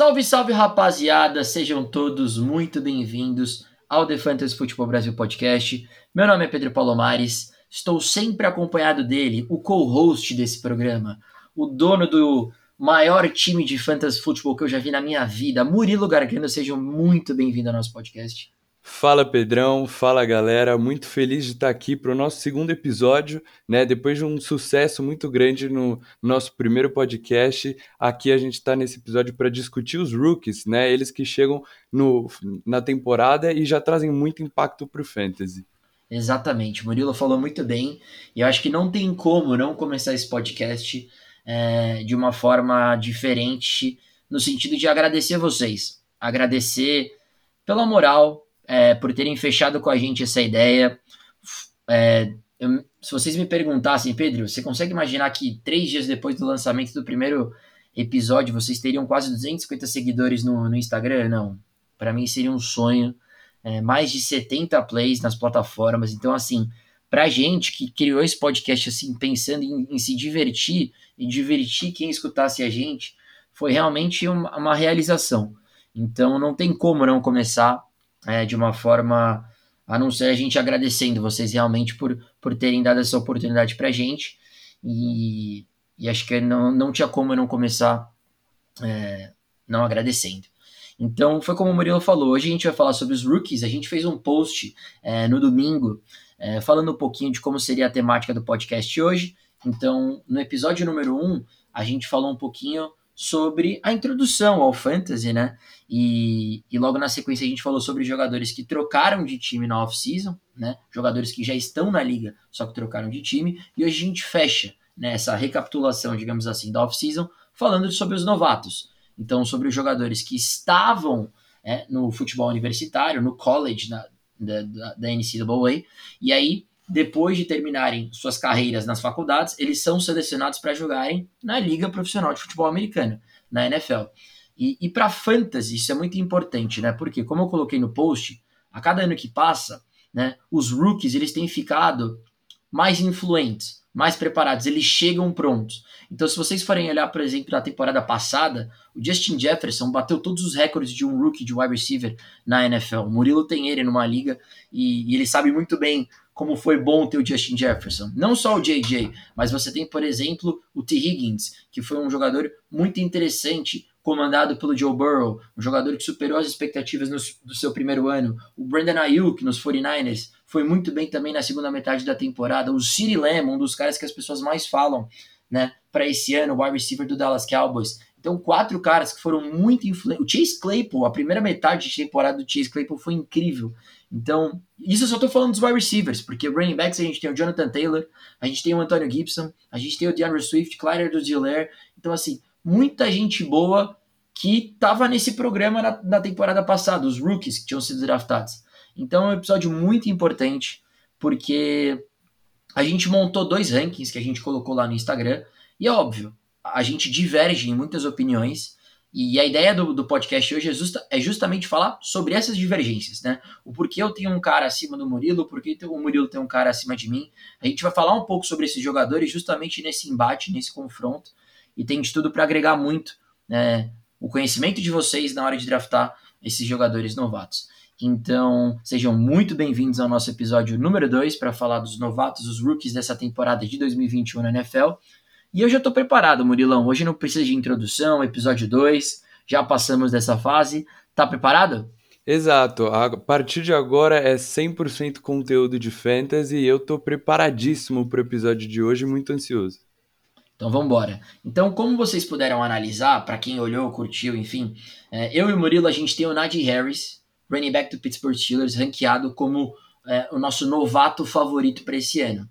Salve, salve rapaziada, sejam todos muito bem-vindos ao The Fantasy Futebol Brasil Podcast. Meu nome é Pedro Palomares, estou sempre acompanhado dele, o co-host desse programa, o dono do maior time de fantasy futebol que eu já vi na minha vida, Murilo Gargano. Sejam muito bem-vindos ao nosso podcast. Fala Pedrão, fala galera, muito feliz de estar aqui para o nosso segundo episódio, né? Depois de um sucesso muito grande no nosso primeiro podcast, aqui a gente está nesse episódio para discutir os rookies, né? Eles que chegam no, na temporada e já trazem muito impacto para o fantasy. Exatamente, Murilo falou muito bem, e eu acho que não tem como não começar esse podcast é, de uma forma diferente, no sentido de agradecer vocês, agradecer pela moral, é, por terem fechado com a gente essa ideia. É, eu, se vocês me perguntassem, Pedro, você consegue imaginar que três dias depois do lançamento do primeiro episódio vocês teriam quase 250 seguidores no, no Instagram? Não. Para mim seria um sonho. É, mais de 70 plays nas plataformas. Então, assim, pra gente que criou esse podcast assim, pensando em, em se divertir e divertir quem escutasse a gente, foi realmente uma, uma realização. Então, não tem como não começar é, de uma forma a não ser a gente agradecendo vocês realmente por, por terem dado essa oportunidade para gente. E, e acho que não, não tinha como eu não começar é, não agradecendo. Então, foi como o Murilo falou, hoje a gente vai falar sobre os rookies. A gente fez um post é, no domingo é, falando um pouquinho de como seria a temática do podcast hoje. Então, no episódio número 1, um, a gente falou um pouquinho sobre a introdução ao fantasy, né? E, e logo na sequência a gente falou sobre jogadores que trocaram de time na off-season, né? Jogadores que já estão na liga, só que trocaram de time. E hoje a gente fecha né, essa recapitulação, digamos assim, da off-season, falando sobre os novatos. Então, sobre os jogadores que estavam é, no futebol universitário, no college na, da, da, da NCAA, e aí depois de terminarem suas carreiras nas faculdades, eles são selecionados para jogarem na Liga Profissional de Futebol Americano, na NFL. E, e para fantasy isso é muito importante, né? Porque, como eu coloquei no post, a cada ano que passa, né, os rookies eles têm ficado mais influentes, mais preparados, eles chegam prontos. Então, se vocês forem olhar, por exemplo, na temporada passada, o Justin Jefferson bateu todos os recordes de um rookie de wide receiver na NFL. O Murilo tem ele numa liga e, e ele sabe muito bem como foi bom ter o Justin Jefferson. Não só o JJ, mas você tem, por exemplo, o T. Higgins, que foi um jogador muito interessante, comandado pelo Joe Burrow, um jogador que superou as expectativas no, do seu primeiro ano. O Brandon Ayuk, nos 49ers, foi muito bem também na segunda metade da temporada. O CeeDee Lamb, um dos caras que as pessoas mais falam né, para esse ano, o wide receiver do Dallas Cowboys. Então, quatro caras que foram muito influentes. O Chase Claypool, a primeira metade de temporada do Chase Claypool foi incrível. Então, isso eu só tô falando dos wide receivers, porque running backs a gente tem o Jonathan Taylor, a gente tem o Antonio Gibson, a gente tem o DeAndre Swift, Clyder do Zillair. Então, assim, muita gente boa que tava nesse programa na, na, temporada passada, os rookies que tinham sido draftados. Então, é um episódio muito importante, porque a gente montou dois rankings que a gente colocou lá no Instagram, e é óbvio, a gente diverge em muitas opiniões, e a ideia do, do podcast hoje é, justa, é, justamente falar sobre essas divergências, né? O porquê eu tenho um cara acima do Murilo, o porquê o Murilo tem um cara acima de mim. A gente vai falar um pouco sobre esses jogadores justamente nesse embate, nesse confronto, e tem de tudo para agregar muito né, o conhecimento de vocês na hora de draftar esses jogadores novatos. Então, sejam muito bem-vindos ao nosso episódio número 2 para falar dos novatos, os rookies dessa temporada de 2021 na NFL. E eu já estou preparado, Murilão. Hoje não precisa de introdução, episódio 2. Já passamos dessa fase. Tá preparado? Exato. A partir de agora é 100% conteúdo de fantasy e eu estou preparadíssimo para o episódio de hoje, muito ansioso. Então vamos embora. Então, como vocês puderam analisar, para quem olhou, curtiu, enfim, é, eu e o Murilo, a gente tem o Najee Harris, running back do Pittsburgh Steelers, ranqueado como é, o nosso novato favorito para esse ano.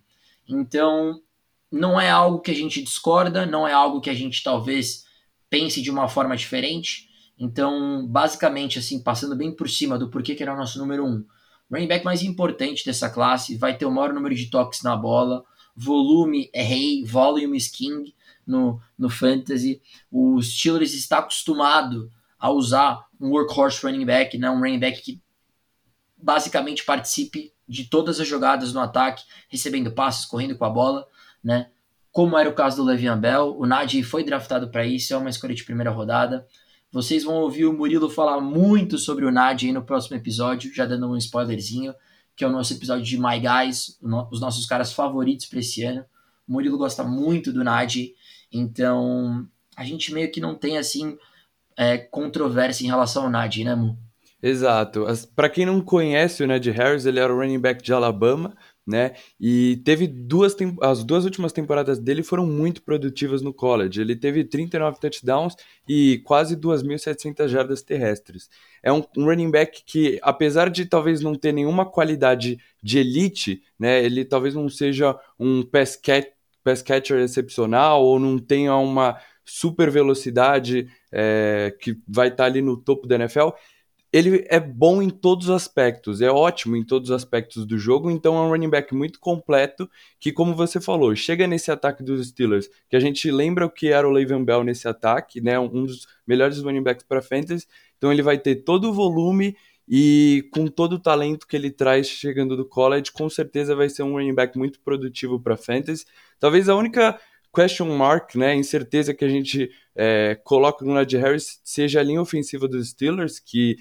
Então, não é algo que a gente discorda, não é algo que a gente talvez pense de uma forma diferente. Então, basicamente, assim, passando bem por cima do porquê que era o nosso número um. Running back mais importante dessa classe, vai ter o maior número de toques na bola, volume é rei, volume is king no, no fantasy. O Steelers está acostumado a usar um workhorse running back, né? um running back que basicamente participe de todas as jogadas no ataque, recebendo passes, correndo com a bola né? Como era o caso do Le'Veon Bell, o Najee foi draftado para isso, é uma escolha de primeira rodada. Vocês vão ouvir o Murilo falar muito sobre o Nadi aí no próximo episódio, já dando um spoilerzinho, que é o nosso episódio de My Guys, os nossos caras favoritos para esse ano. O Murilo gosta muito do Nadi, então a gente meio que não tem assim é, controvérsia em relação ao Nadi, né, Mu? Exato. Para quem não conhece o Ned Harris, ele era o running back de Alabama, né? E teve duas as duas últimas temporadas dele foram muito produtivas no college. Ele teve 39 touchdowns e quase 2.700 jardas terrestres. É um, um, running back que, apesar de talvez não ter nenhuma qualidade de elite, né? Ele talvez não seja um pass, cat, pass catcher excepcional ou não tenha uma super velocidade é, que vai estar tá ali no topo da NFL ele é bom em todos os aspectos, é ótimo em todos os aspectos do jogo, então é um running back muito completo, que como você falou, chega nesse ataque dos Steelers, que a gente lembra o que era o Le'Veon Bell nesse ataque, né, um dos melhores running backs para fantasy, então ele vai ter todo o volume e com todo o talento que ele traz chegando do college, com certeza vai ser um running back muito produtivo para fantasy. Talvez a única question mark, né, incerteza que a gente é, coloca no Najee Harris seja a linha ofensiva dos Steelers, que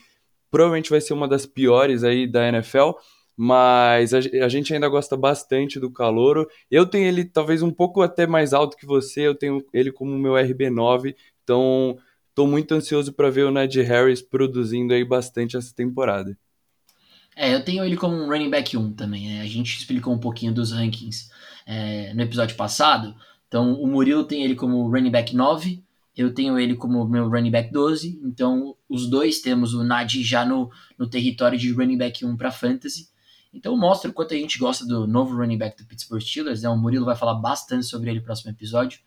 provavelmente vai ser uma das piores aí da NFL, mas a, a, gente ainda gosta bastante do Calouro. Eu tenho ele talvez um pouco até mais alto que você, eu tenho ele como meu RB9, então estou muito ansioso para ver o Ned Harris produzindo aí bastante essa temporada. É, eu tenho ele como um running back 1 também, né? A gente explicou um pouquinho dos rankings é, no episódio passado. Então, o Murilo tem ele como running back 9, eu tenho ele como meu running back 12, então os dois temos o Nadi já no, no território de running back 1 para fantasy. Então mostra o quanto a gente gosta do novo running back do Pittsburgh Steelers, né? O Murilo vai falar bastante sobre ele no próximo episódio.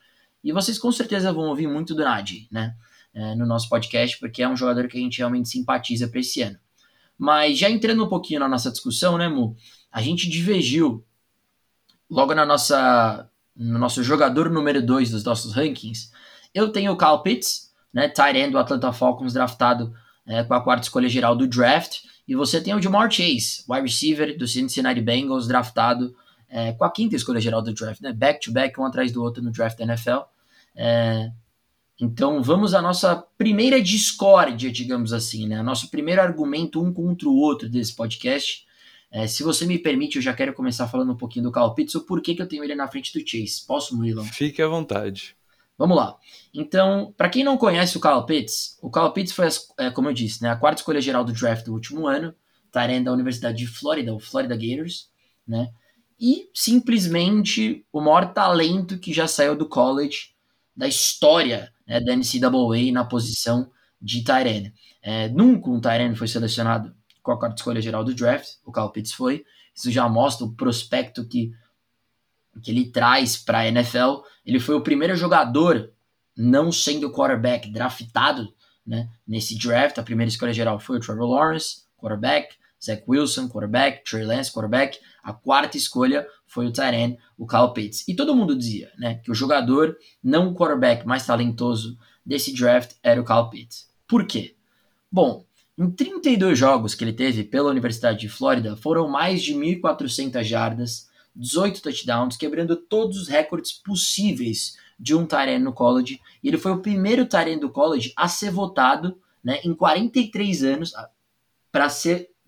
E vocês com certeza vão ouvir muito do Nadi, né? É, no nosso podcast, porque é um jogador que a gente realmente simpatiza para esse ano. Mas já entrando um pouquinho na nossa discussão, né, Mu? A gente divergiu logo na nossa, no nosso jogador número 2 dos nossos rankings eu tenho o Kyle Pitts, né, tight end do Atlanta Falcons, draftado é, com a quarta escolha geral do draft. E você tem o Jamar Chase, wide receiver do Cincinnati Bengals, draftado é, com a quinta escolha geral do draft, né, back to back, um atrás do outro no draft da NFL. É, então vamos à nossa primeira discórdia, digamos assim, né? Nosso primeiro argumento um contra o outro desse podcast. É, se você me permite, eu já quero começar falando um pouquinho do Kyle Pitts, o porquê que eu tenho ele na frente do Chase. Posso, Murilo? Fique à vontade. Vamos lá. Então, para quem não conhece o Kyle Pitts, o Kyle Pitts foi, é, como eu disse, né, a quarta escolha geral do draft do último ano, Tyrande da Universidade de Flórida, o Florida Gators, né? E simplesmente o maior talento que já saiu do college da história né, da NCAA na posição de Tyrande. É, nunca um Tyrande foi selecionado com a quarta escolha geral do draft, o Kyle Pitts foi. Isso já mostra o prospecto que que ele traz para a NFL. Ele foi o primeiro jogador não sendo quarterback draftado né, nesse draft. A primeira escolha geral foi o Trevor Lawrence, quarterback, Zach Wilson, quarterback, Trey Lance, quarterback. A quarta escolha foi o Tyrant, o Kyle Pitts. E todo mundo dizia né, que o jogador não quarterback mais talentoso desse draft era o Kyle Pitts. Por quê? Bom, em 32 jogos que ele teve pela Universidade de Flórida, foram mais de 1.400 jardas, 18 touchdowns, quebrando todos os recordes possíveis de um Tyrene no college. E ele foi o primeiro Tyrene do college a ser votado né, em 43 anos para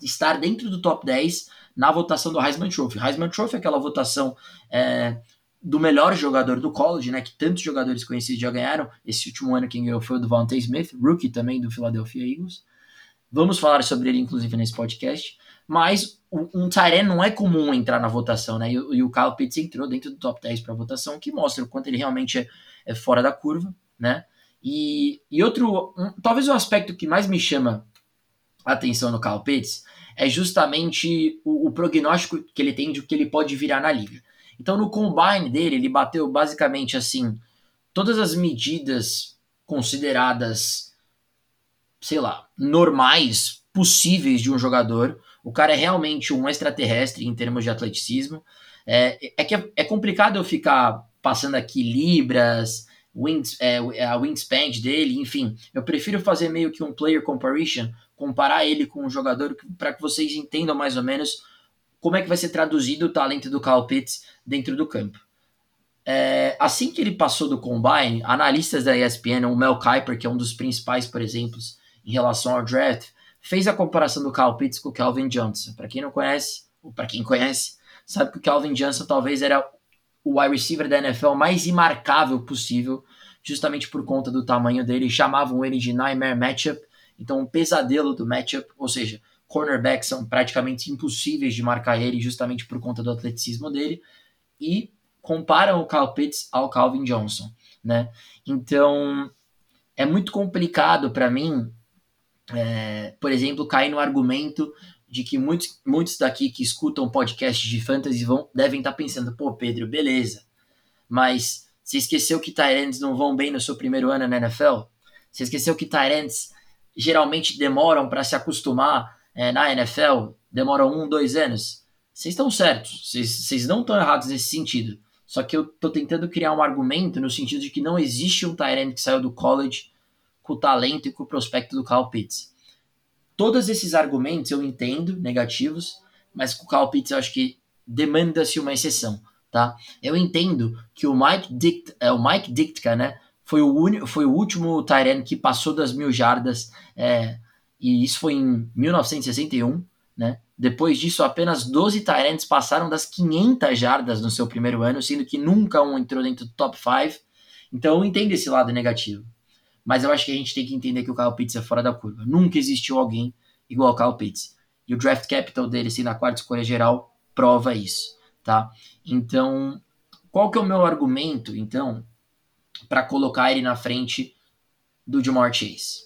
estar dentro do top 10 na votação do Heisman Trophy. Heisman Trophy é aquela votação é, do melhor jogador do college, né, que tantos jogadores conhecidos já ganharam. Esse último ano quem ganhou foi o Devontae Smith, rookie também do Philadelphia Eagles. Vamos falar sobre ele, inclusive, nesse podcast mas um Tyrene não é comum entrar na votação, né? E, e, o Kyle Pitts entrou dentro do top 10 para votação, que mostra o quanto ele realmente é, é fora da curva, né? E, e outro, um, talvez o aspecto que mais me chama a atenção no Kyle Pitts é justamente o, o prognóstico que ele tem de que ele pode virar na liga. Então, no combine dele, ele bateu basicamente assim todas as medidas consideradas, sei lá, normais possíveis de um jogador o cara é realmente um extraterrestre em termos de atleticismo. É, é que é, é complicado eu ficar passando aqui libras, wings, é, a wingspan dele, enfim. Eu prefiro fazer meio que um player comparison, comparar ele com um jogador para que vocês entendam mais ou menos como é que vai ser traduzido o talento do Kyle Pitts dentro do campo. é, assim que ele passou do Combine, analistas da ESPN, o Mel Kiper, que é um dos principais, por exemplo, em relação ao draft, fez a comparação do Kyle Pitts com o Calvin Johnson. Para quem não conhece, ou para quem conhece, sabe que o Calvin Johnson talvez era o wide receiver da NFL mais imarcável possível, justamente por conta do tamanho dele. Chamavam ele de Nightmare Matchup, então um pesadelo do matchup, ou seja, cornerbacks são praticamente impossíveis de marcar ele, justamente por conta do atleticismo dele. E comparam o Kyle Pitts ao Calvin Johnson, né? Então é muito complicado para mim, é, por exemplo, cair no argumento de que muitos, muitos daqui que escutam podcasts de fantasy vão, devem estar tá pensando, pô, Pedro, beleza, mas você esqueceu que Tyrants não vão bem no seu primeiro ano na NFL? Você esqueceu que Tyrants geralmente demoram para se acostumar é, na NFL? Demoram um, dois anos? Vocês estão certos, vocês não estão errados nesse sentido. Só que eu tô tentando criar um argumento no sentido de que não existe um Tyrant que saiu do college com o talento e com o prospecto do Kyle Pitts. Todos esses argumentos eu entendo, negativos, mas com o Kyle Pitts eu acho que demanda-se uma exceção, tá? Eu entendo que o Mike, Dict, é, o Mike Dictka, né, foi o, foi o último Tyrant que passou das mil jardas, é, e isso foi em 1961, né? Depois disso, apenas 12 Tyrants passaram das 500 jardas no seu primeiro ano, sendo que nunca um entrou dentro do top 5. Então eu entendo esse lado negativo. Mas eu acho que a gente tem que entender que o Kyle Pitts é fora da curva. Nunca existiu alguém igual ao Kyle Pitts. E o draft capital dele, sendo a quarta escolha geral, prova isso, tá? Então, qual que é o meu argumento, então, para colocar ele na frente do Jamar Chase?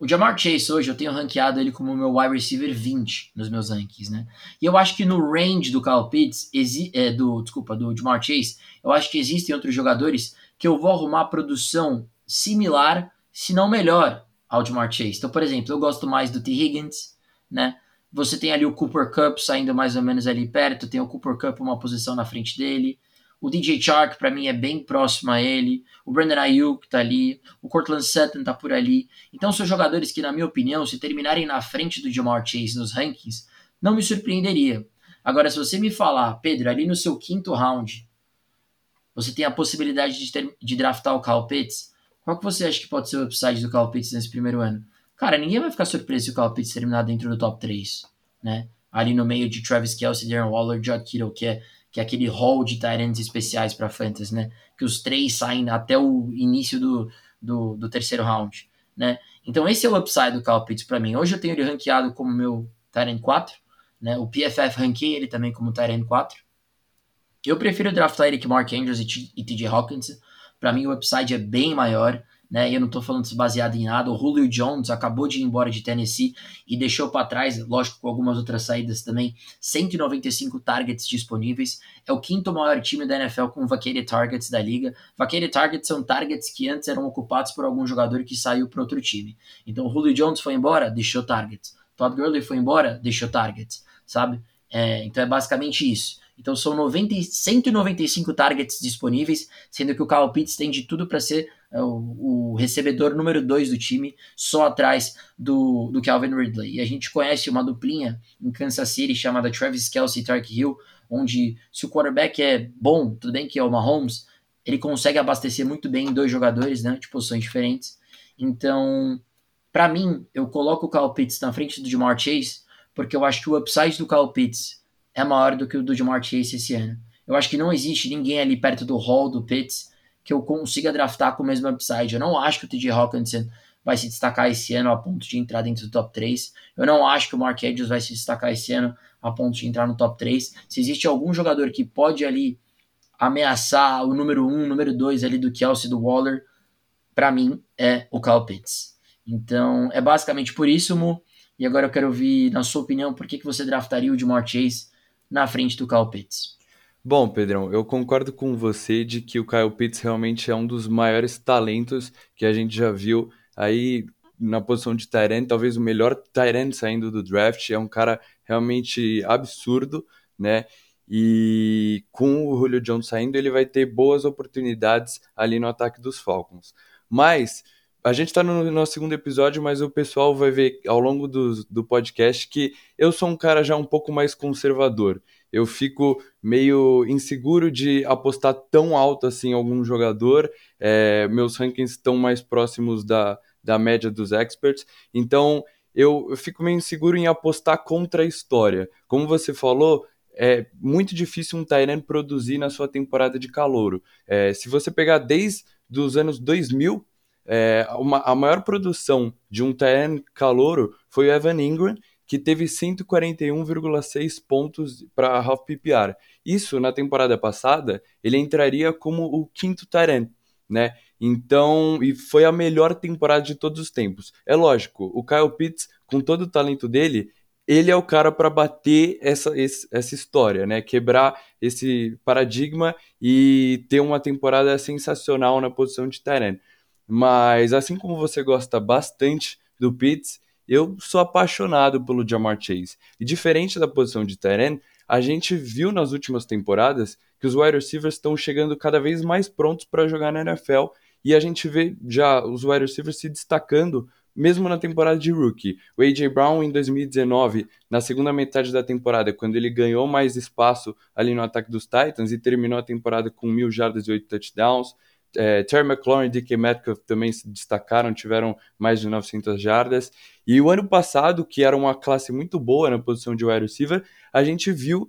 O Jamar Chase hoje eu tenho ranqueado ele como meu wide receiver 20 nos meus rankings, né? E eu acho que no range do Kyle Pitts, é, do, desculpa, do Jamar Chase, eu acho que existem outros jogadores que eu vou arrumar produção similar, se não melhor, ao Jamar Chase. Então, por exemplo, eu gosto mais do T. Higgins, né? Você tem ali o Cooper Cup saindo mais ou menos ali perto, tem o Cooper Cup uma posição na frente dele. O DJ Chark, para mim, é bem próximo a ele. O Brandon Ayuk tá ali. O Cortland Sutton tá por ali. Então, são jogadores que, na minha opinião, se terminarem na frente do Jamar Chase nos rankings, não me surpreenderia. Agora, se você me falar, Pedro, ali no seu quinto round, você tem a possibilidade de, ter, de draftar o Kyle Pitts, qual que você acha que pode ser o upside do Kyle Pitts nesse primeiro ano? Cara, ninguém vai ficar surpreso se o Kyle Pitts terminar dentro do top 3, né? Ali no meio de Travis Kelsey, Darren Waller, Judd Kittle, que é que é aquele hall de Tyrants especiais para Fantasy, né? Que os três saem até o início do, do, do, terceiro round, né? Então esse é o upside do Kyle Pitts para mim. Hoje eu tenho ele ranqueado como meu Tyrant 4, né? O PFF ranqueia ele também como Tyrant 4. Eu prefiro draftar que Mark Andrews e, e TJ Hawkins. Para mim o upside é bem maior né? E eu não estou falando isso baseado em nada. O Julio Jones acabou de ir embora de Tennessee e deixou para trás, lógico, com algumas outras saídas também, 195 targets disponíveis. É o quinto maior time da NFL com vacated targets da liga. Vacated targets são targets que antes eram ocupados por algum jogador que saiu para outro time. Então o Julio Jones foi embora, deixou targets. Todd Gurley foi embora, deixou targets, sabe? É, então é basicamente isso. Então são 90, 195 targets disponíveis, sendo que o Kyle Pitts tem de tudo para ser é o, o, recebedor número 2 do time, só atrás do, do Calvin Ridley. E a gente conhece uma duplinha em Kansas City chamada Travis Kelsey e Tark Hill, onde se o quarterback é bom, tudo bem que é o Mahomes, ele consegue abastecer muito bem dois jogadores né, de posições diferentes. Então, para mim, eu coloco o Kyle Pitts na frente do Jamar Chase, porque eu acho que o upside do Kyle Pitts é maior do que o do Jamar Chase esse ano. Eu acho que não existe ninguém ali perto do hall do Pitts que eu consiga draftar com o mesmo upside. Eu não acho que o TJ Hawkinson vai se destacar esse ano a ponto de entrar dentro do top 3. Eu não acho que o Mark Andrews vai se destacar esse ano a ponto de entrar no top 3. Se existe algum jogador que pode ali ameaçar o número 1, um, número 2 ali do Kelsey, do Waller, para mim é o Kyle Pitts. Então, é basicamente por isso, Mo. E agora eu quero ouvir, na sua opinião, por que, que você draftaria o Jamar Chase na frente do Kyle Pitts? Bom, Pedrão, eu concordo com você de que o Kyle Pitts realmente é um dos maiores talentos que a gente já viu aí na posição de Tyrant, talvez o melhor Tyrant saindo do draft. É um cara realmente absurdo, né? E com o Julio Jones saindo, ele vai ter boas oportunidades ali no ataque dos Falcons. Mas a gente está no nosso segundo episódio, mas o pessoal vai ver ao longo do, do podcast que eu sou um cara já um pouco mais conservador. eu fico meio inseguro de apostar tão alto assim em algum jogador. É, meus rankings estão mais próximos da, da média dos experts, então eu, eu fico meio inseguro em apostar contra a história. Como você falou, é muito difícil um Tyrant produzir na sua temporada de calouro. É, se você pegar desde os anos 2000, é, uma, a maior produção de um Tyrant calouro foi o Evan Ingram, que teve 141,6 pontos para half PPR. Isso, na temporada passada, ele entraria como o quinto Tyrant, né? Então, e foi a melhor temporada de todos os tempos. É lógico, o Kyle Pitts, com todo o talento dele, ele é o cara para bater essa, essa história, né? Quebrar esse paradigma e ter uma temporada sensacional na posição de Tyrant. Mas assim como você gosta bastante do Pitts, eu sou apaixonado pelo Jamar Chase. E diferente da posição de Tyrant, a gente viu nas últimas temporadas que os wide receivers estão chegando cada vez mais prontos para jogar na NFL e a gente vê já os wide receivers se destacando mesmo na temporada de rookie. O A.J. Brown, em 2019, na segunda metade da temporada, quando ele ganhou mais espaço ali no ataque dos Titans e terminou a temporada com mil jardas e oito touchdowns. É, Terry McLaurin e DK Metcalf também se destacaram, tiveram mais de 900 jardas. E o ano passado, que era uma classe muito boa na posição de wide receiver, a gente viu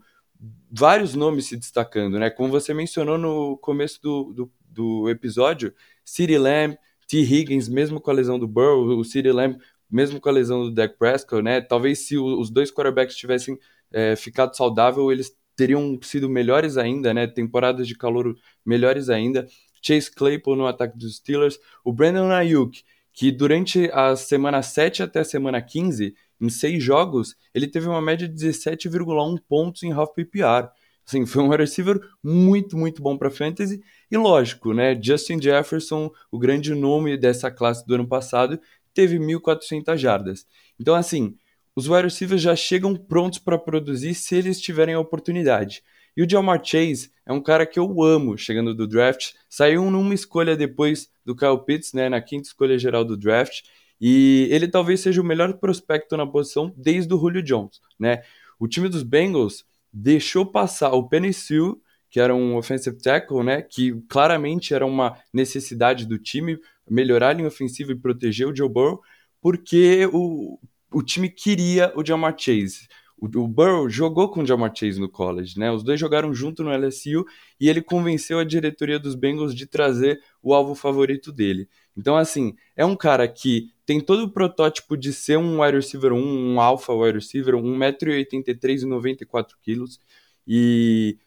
vários nomes se destacando, né? Como você mencionou no começo do, do, do episódio, CeeDee Lamb, T. Higgins, mesmo com a lesão do Burrow, o CeeDee Lamb, mesmo com a lesão do Dak Prescott, né? Talvez se os dois quarterbacks tivessem é, ficado saudável, eles teriam sido melhores ainda, né? Temporadas de calor melhores ainda. Chase Claypool no ataque dos Steelers, o Brandon Ayuk, que durante a semana 7 até a semana 15, em seis jogos, ele teve uma média de 17,1 pontos em half PPR. Assim, foi um receiver muito, muito bom para fantasy. E lógico, né? Justin Jefferson, o grande nome dessa classe do ano passado, teve 1.400 jardas. Então, assim, os wide receivers já chegam prontos para produzir se eles tiverem a oportunidade. E o Jamar Chase é um cara que eu amo chegando do draft. Saiu numa escolha depois do Kyle Pitts, né, na quinta escolha geral do draft. E ele talvez seja o melhor prospecto na posição desde o Julio Jones, né? O time dos Bengals deixou passar o Penny Sewell, que era um offensive tackle, né, que claramente era uma necessidade do time melhorar a linha ofensiva e proteger o Joe Burrow, porque o, o time queria o Jamar Chase. O, o Burrow jogou com o Jamar Chase no college, né? Os dois jogaram junto no LSU e ele convenceu a diretoria dos Bengals de trazer o alvo favorito dele. Então, assim, é um cara que tem todo o protótipo de ser um wide receiver 1, um alpha wide receiver, 1,83m e 94kg. E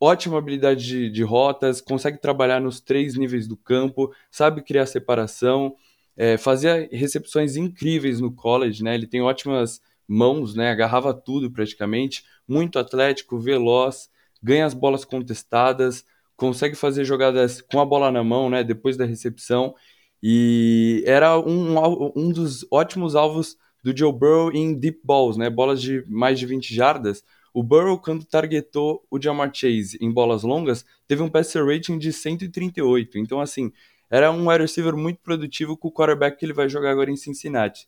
ótima habilidade de, de, rotas, consegue trabalhar nos três níveis do campo, sabe criar separação, é, fazia recepções incríveis no college, né? Ele tem ótimas mãos, né? Agarrava tudo praticamente, muito atlético, veloz, ganha as bolas contestadas, consegue fazer jogadas com a bola na mão, né? Depois da recepção e era um, um dos ótimos alvos do Joe Burrow em deep balls, né? Bolas de mais de 20 jardas. O Burrow, quando targetou o Jamar Chase em bolas longas, teve um passer rating de 138. Então, assim, era um wide receiver muito produtivo com o quarterback que ele vai jogar agora em Cincinnati.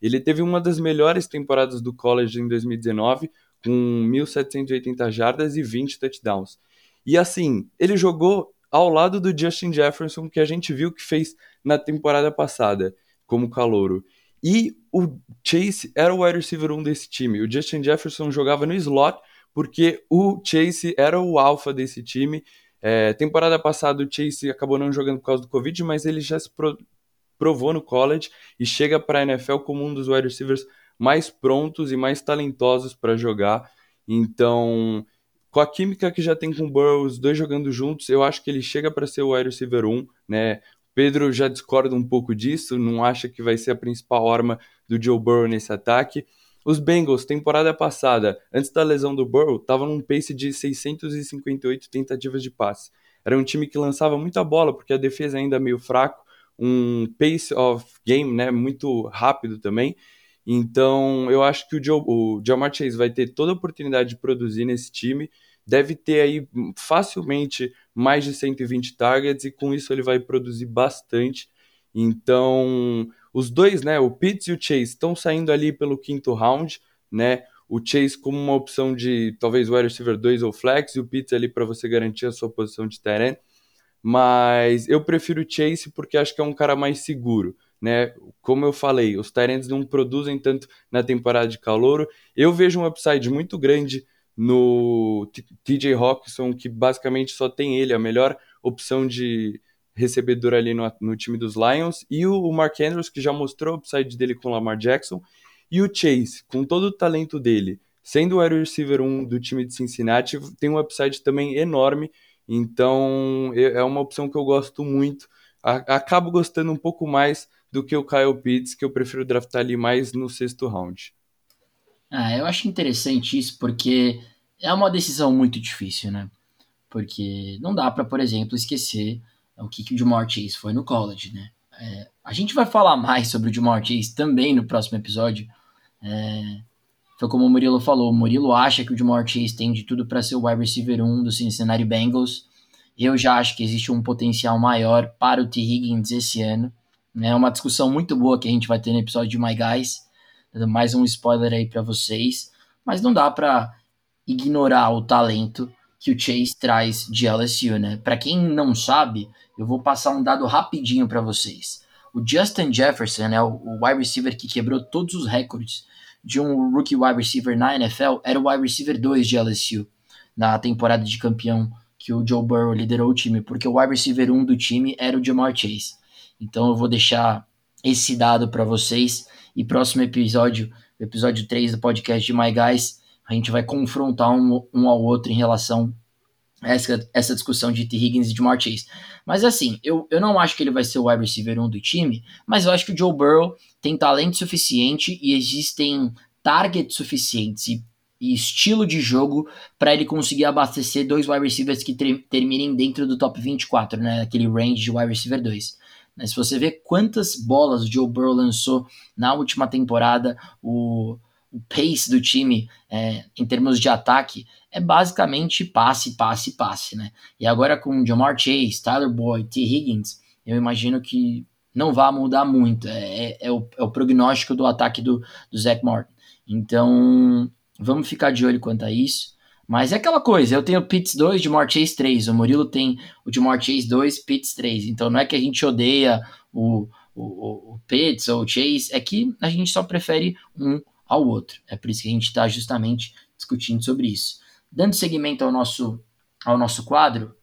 Ele teve uma das melhores temporadas do college em 2019, com 1.780 jardas e 20 touchdowns. E assim, ele jogou ao lado do Justin Jefferson, que a gente viu que fez na temporada passada, como calouro. E o Chase era o wide receiver 1 desse time. O Justin Jefferson jogava no slot, porque o Chase era o alfa desse time. É, temporada passada o Chase acabou não jogando por causa do Covid, mas ele já se pro, provou no college e chega para a NFL como um dos wide receivers mais prontos e mais talentosos para jogar. Então, com a química que já tem com o Burrow, os dois jogando juntos, eu acho que ele chega para ser o wide receiver 1, né? Pedro já discorda um pouco disso, não acha que vai ser a principal arma do Joe Burrow nesse ataque. Os Bengals, temporada passada, antes da lesão do Burrow, estavam num pace de 658 tentativas de passe. Era um time que lançava muita bola, porque a defesa ainda é meio fraco, um pace of game né, muito rápido também. Então, eu acho que o, Joe, o Jamar Chase vai ter toda a oportunidade de produzir nesse time. Deve ter aí facilmente mais de 120 targets e com isso ele vai produzir bastante. Então, os dois, né, o Pitts e o Chase, estão saindo ali pelo quinto round, né? o Chase como uma opção de talvez o wide receiver 2 ou flex e o Pitts ali para você garantir a sua posição de tight Mas eu prefiro o Chase porque acho que é um cara mais seguro. Né? Como eu falei, os Tyrants não produzem tanto na temporada de calor. Eu vejo um upside muito grande no TJ Hawkinson, que basicamente só tem ele, a melhor opção de recebedor ali no, no time dos Lions, e o Mark Andrews, que já mostrou o upside dele com o Lamar Jackson, e o Chase, com todo o talento dele, sendo o wide receiver 1 do time de Cincinnati, tem um upside também enorme, então é uma opção que eu gosto muito. Acabo gostando um pouco mais do que o Kyle Pitts, que eu prefiro draftar ali mais no sexto round. Ah, eu acho interessante isso porque é uma decisão muito difícil, né? Porque não dá para, por exemplo, esquecer o que, que o Jamar Chase foi no college, né? É, a gente vai falar mais sobre o Jamar Chase também no próximo episódio. É, foi como o Murilo falou, o Murilo acha que o Jamar Chase tem de tudo para ser o wide receiver 1 do Cincinnati Bengals. Eu já acho que existe um potencial maior para o T. Higgins esse ano. É uma discussão muito boa que a gente vai ter no episódio de My Guys mais um spoiler aí para vocês, mas não dá para ignorar o talento que o Chase traz de LSU, né? Para quem não sabe, eu vou passar um dado rapidinho para vocês. O Justin Jefferson né, o wide receiver que quebrou todos os recordes de um rookie wide receiver na NFL, era o wide receiver 2 de LSU na temporada de campeão que o Joe Burrow liderou o time, porque o wide receiver 1 do time era o Jamar Chase. Então eu vou deixar esse dado para vocês e próximo episódio, episódio 3 do podcast de My Guys, a gente vai confrontar um, um ao outro em relação essa, essa discussão de T. Higgins e de Mar Chase. Mas assim, eu, eu não acho que ele vai ser o wide receiver 1 do time, mas eu acho que o Joe Burrow tem talento suficiente e existem targets suficientes e, e estilo de jogo para ele conseguir abastecer dois wide receivers que terminem dentro do top 24, né? Aquele range de wide receiver 2. Né? Se você vê quantas bolas o Joe Burrow lançou na última temporada, o, o pace do time é, em termos de ataque é basicamente passe, passe, passe, né? E agora com Jamar Chase, Tyler Boyd, T. Higgins, eu imagino que não vai mudar muito. É, é, é, o, é o prognóstico do ataque do, do Zach Martin. Então, vamos ficar de olho quanto a isso. Mas é aquela coisa, eu tenho Pitts 2, de Chase 3, o Murilo tem o de Chase 2, Pitts 3. Então não é que a gente odeia o, o, o Pitts ou o Chase, é que a gente só prefere um ao outro. É por isso que a gente está justamente discutindo sobre isso. Dando seguimento ao nosso, ao nosso quadro,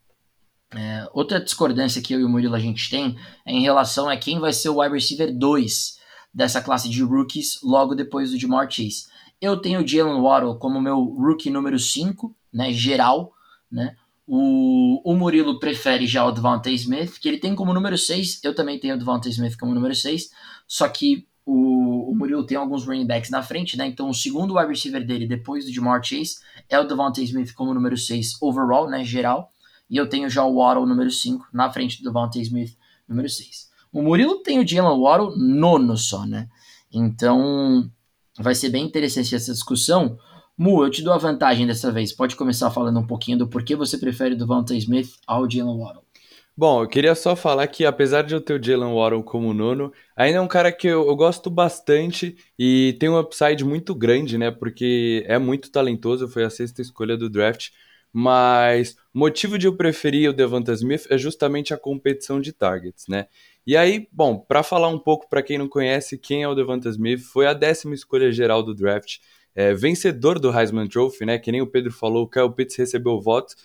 é, outra discordância que eu e o Murilo a gente tem é em relação a quem vai ser o wide receiver 2 dessa classe de rookies logo depois do Jamar Chase. Eu tenho o Jalen Waddle como meu rookie número 5, né, geral, né? O, o Murilo prefere já o Devontae Smith, que ele tem como número 6. Eu também tenho o Devontae Smith como número 6. Só que o, o Murilo tem alguns running backs na frente, né? Então o segundo wide receiver dele, depois do Jamar Chase, é o Devontae Smith como número 6 overall, né? Geral. E eu tenho já o Waddle número 5 na frente do Devontae Smith número 6. O Murilo tem o Jalen Waddle nono só, né? Então Vai ser bem interessante essa discussão. Mu, eu te dou a vantagem dessa vez. Pode começar falando um pouquinho do porquê você prefere do Devonta Smith ao Jalen Waddle. Bom, eu queria só falar que apesar de eu ter o Jalen Waddle como nono, ainda é um cara que eu, eu, gosto bastante e tem um upside muito grande, né? Porque é muito talentoso, foi a sexta escolha do draft. Mas o motivo de eu preferir o Devonta Smith é justamente a competição de targets, né? E aí, bom, para falar um pouco para quem não conhece quem é o Devonta Smith, foi a décima escolha geral do draft, é, vencedor do Heisman Trophy, né? Que nem o Pedro falou, o Kyle Pitts recebeu o voto,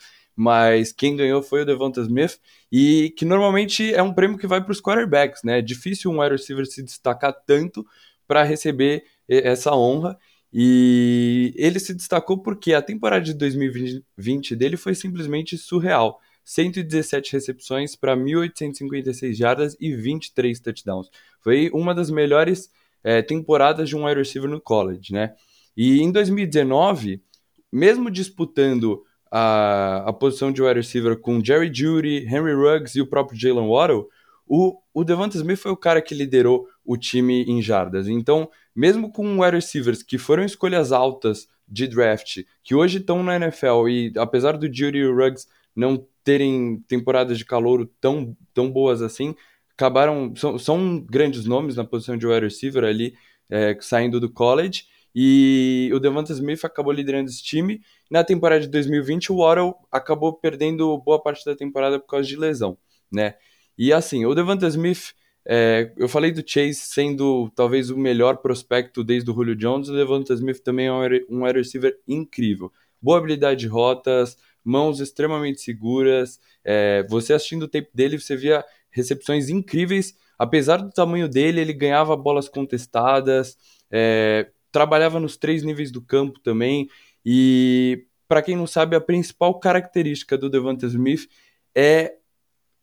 mas quem ganhou foi o Devonta Smith e que normalmente é um prêmio que vai para os quarterbacks, né? É difícil um wide receiver se destacar tanto para receber essa honra. E ele se destacou porque a temporada de 2020 dele foi simplesmente surreal. 117 recepções para 1.856 jardas e 23 touchdowns. Foi uma das melhores é, temporadas de um wide receiver no college, né? E em 2019, mesmo disputando a, a posição de wide receiver com Jerry Judy, Henry Ruggs e o próprio Jalen Waddle, o, o Devonta Smith foi o cara que liderou o time em jardas. Então, mesmo com wide receivers que foram escolhas altas de draft, que hoje estão na NFL, e apesar do Judy e o Ruggs não terem temporadas de calor tão, tão boas assim, acabaram. São, são grandes nomes na posição de wide receiver ali, é, saindo do college. e o Devonta Smith acabou liderando esse time. Na temporada de 2020, o Waddle acabou perdendo boa parte da temporada por causa de lesão, né? E assim, o Devonta Smith, é, eu falei do Chase sendo talvez o melhor prospecto desde o Julio Jones, o Devonta Smith também é um wide receiver incrível. Boa habilidade de rotas, mãos extremamente seguras. É, você assistindo o tape dele, você via recepções incríveis. Apesar do tamanho dele, ele ganhava bolas contestadas, é, trabalhava nos três níveis do campo também. E, para quem não sabe, a principal característica do Devonta Smith é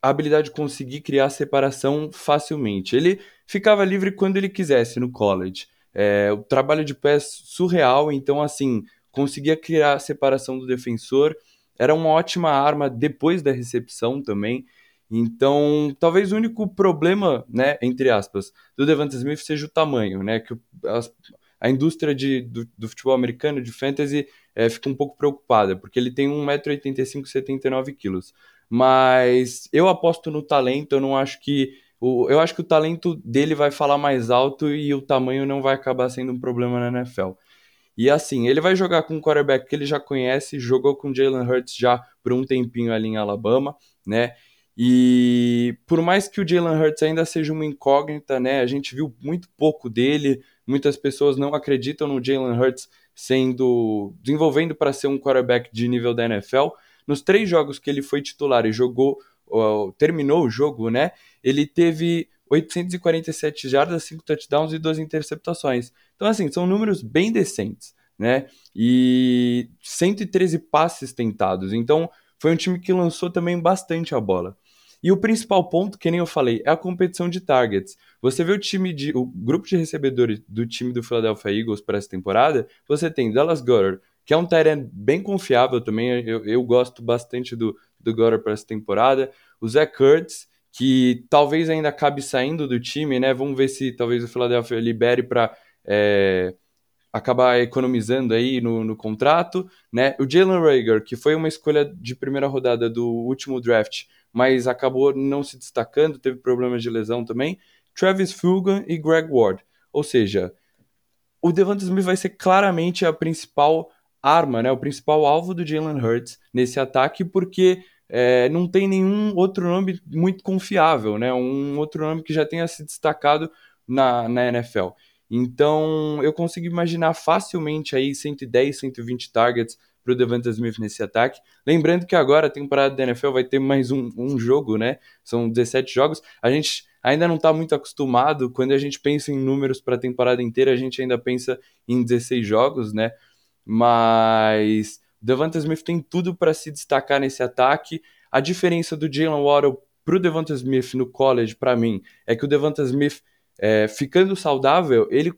a habilidade de conseguir criar separação facilmente. Ele ficava livre quando ele quisesse no college. É, o trabalho de pés surreal, então, assim, conseguia criar separação do defensor. Era uma ótima arma depois da recepção também. Então, talvez o único problema, né, entre aspas, do Devante Smith seja o tamanho, né, que as, a indústria de, do, do, futebol americano, de fantasy, é, fica um pouco preocupada, porque ele tem 1,85m, 79kg. Mas eu aposto no talento, eu não acho que. O, eu acho que o talento dele vai falar mais alto e o tamanho não vai acabar sendo um problema na NFL. E assim, ele vai jogar com um quarterback que ele já conhece, jogou com Jalen Hurts já por um tempinho ali em Alabama, né? E por mais que o Jalen Hurts ainda seja uma incógnita, né? A gente viu muito pouco dele, muitas pessoas não acreditam no Jalen Hurts sendo desenvolvendo para ser um quarterback de nível da NFL. Nos três jogos que ele foi titular e jogou, terminou o jogo, né? Ele teve 847 jardas, 5 touchdowns e 2 interceptações. Então, assim, são números bem decentes, né? E 113 passes tentados. Então, foi um time que lançou também bastante a bola. E o principal ponto, que nem eu falei, é a competição de targets. Você vê o time de. o grupo de recebedores do time do Philadelphia Eagles para essa temporada, você tem Dallas Goddard, que é um Tyrant bem confiável também. Eu, eu gosto bastante do, do Goddard para essa temporada. O Zach Kurtz, que talvez ainda acabe saindo do time, né? Vamos ver se talvez o Philadelphia libere para. É, acabar economizando aí no, no contrato, né? O Jalen Rager, que foi uma escolha de primeira rodada do último draft, mas acabou não se destacando, teve problemas de lesão também. Travis Fulgham e Greg Ward. Ou seja, o Devonta Smith vai ser claramente a principal arma, né? O principal alvo do Jalen Hurts nesse ataque, porque é, não tem nenhum outro nome muito confiável, né? Um outro nome que já tenha se destacado na, na NFL. Então, eu consigo imaginar facilmente aí 110, 120 targets para o Devonta Smith nesse ataque. Lembrando que agora a temporada da NFL vai ter mais um, um jogo, né? São 17 jogos. A gente ainda não está muito acostumado. Quando a gente pensa em números para a temporada inteira, a gente ainda pensa em 16 jogos, né? Mas Devonta Smith tem tudo para se destacar nesse ataque. A diferença do Jalen Waddle para o Devonta Smith no college, para mim, é que o Devonta Smith é, ficando saudável, ele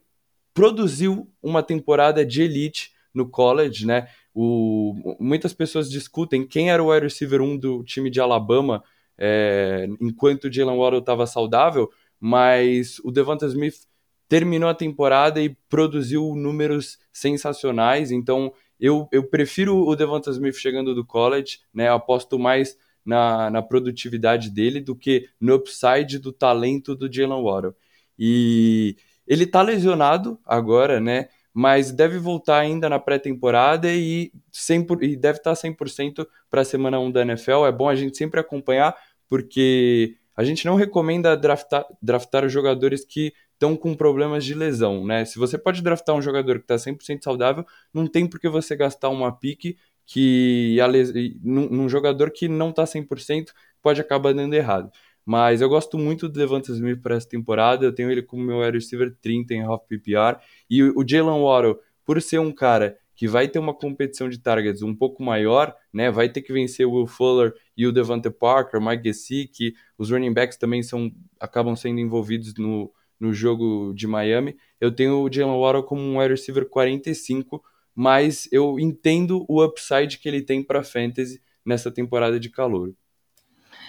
produziu uma temporada de elite no college, né? O, muitas pessoas discutem quem era o wide receiver 1 do time de Alabama é, enquanto o Jalen Waddle estava saudável, mas o Devonta Smith terminou a temporada e produziu números sensacionais, então eu, eu prefiro o Devonta Smith chegando do college, né? Eu aposto mais na, na produtividade dele do que no upside do talento do Jalen Waddle. E ele tá lesionado agora, né? Mas deve voltar ainda na pré-temporada e, 100 e deve estar 100% para a semana 1 da NFL. É bom a gente sempre acompanhar, porque a gente não recomenda draftar, draftar jogadores que estão com problemas de lesão, né? Se você pode draftar um jogador que está 100% saudável, não tem por que você gastar uma pique que les... num, num jogador que não está 100% pode acabar dando errado. Mas eu gosto muito do Devonta Smith para essa temporada. Eu tenho ele como meu wide receiver 30 em half PPR. E o Jalen Waddle, por ser um cara que vai ter uma competição de targets um pouco maior, né? Vai ter que vencer o Will Fuller e o Devante Parker, Mike Gesicki. Os running backs também são, acabam sendo envolvidos no, no jogo de Miami. Eu tenho o Jalen Waddle como um wide receiver 45, mas eu entendo o upside que ele tem para fantasy nessa temporada de calor.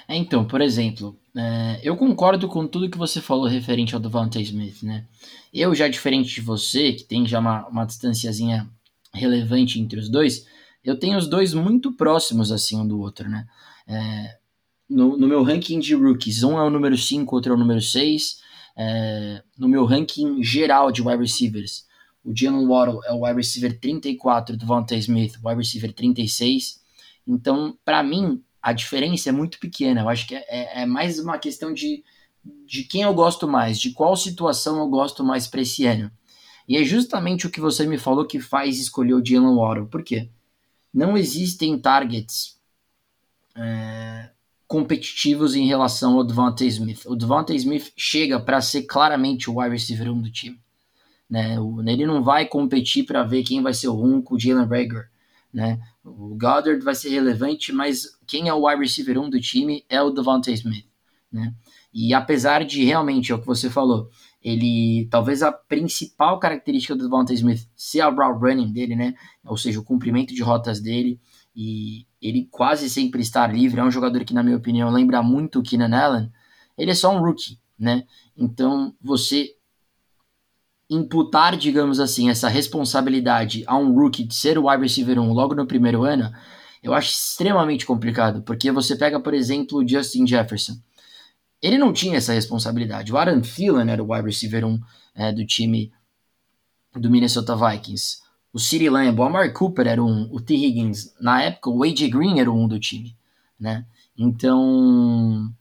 É, então, por exemplo, é, eu concordo com tudo que você falou referente ao Devontae Smith, né? Eu já, diferente de você, que tem já uma, uma distanciazinha relevante entre os dois, eu tenho os dois muito próximos, assim, um do outro, né? É, no, no, meu ranking de rookies, um é o número 5, outro é o número 6. É, no meu ranking geral de wide receivers, o Jalen Waddle é o wide receiver 34, do Devontae Smith, wide receiver 36. Então, para mim, a diferença é muito pequena. Eu acho que é, é, é, mais uma questão de, de quem eu gosto mais, de qual situação eu gosto mais para esse ano. E é justamente o que você me falou que faz escolher o Jalen Waddle. Por quê? Não existem targets é, competitivos em relação ao Devontae Smith. O Devontae Smith chega para ser claramente o wide receiver 1 do time. Né? Ele não vai competir para ver quem vai ser o 1 com o Jalen Rager. Né? O Goddard vai ser relevante, mas quem é o wide receiver 1 do time é o Devontae Smith. Né? E apesar de realmente, é o que você falou, ele talvez a principal característica do Devontae Smith ser a route running dele, né? Ou seja, o cumprimento de rotas dele e ele quase sempre estar livre. É um jogador que, na minha opinião, lembra muito o Keenan Allen. Ele é só um rookie, né? Então, você imputar, digamos assim, essa responsabilidade a um rookie de ser o wide receiver 1 logo no primeiro ano, eu acho extremamente complicado, porque você pega, por exemplo, o Justin Jefferson. Ele não tinha essa responsabilidade. O Aaron Thielen era o wide receiver 1 é, do time do Minnesota Vikings. O CeeDee Lamb, o Amari Cooper era um, o T. Higgins. Na época, o A.J. Green era um do time, né? Então,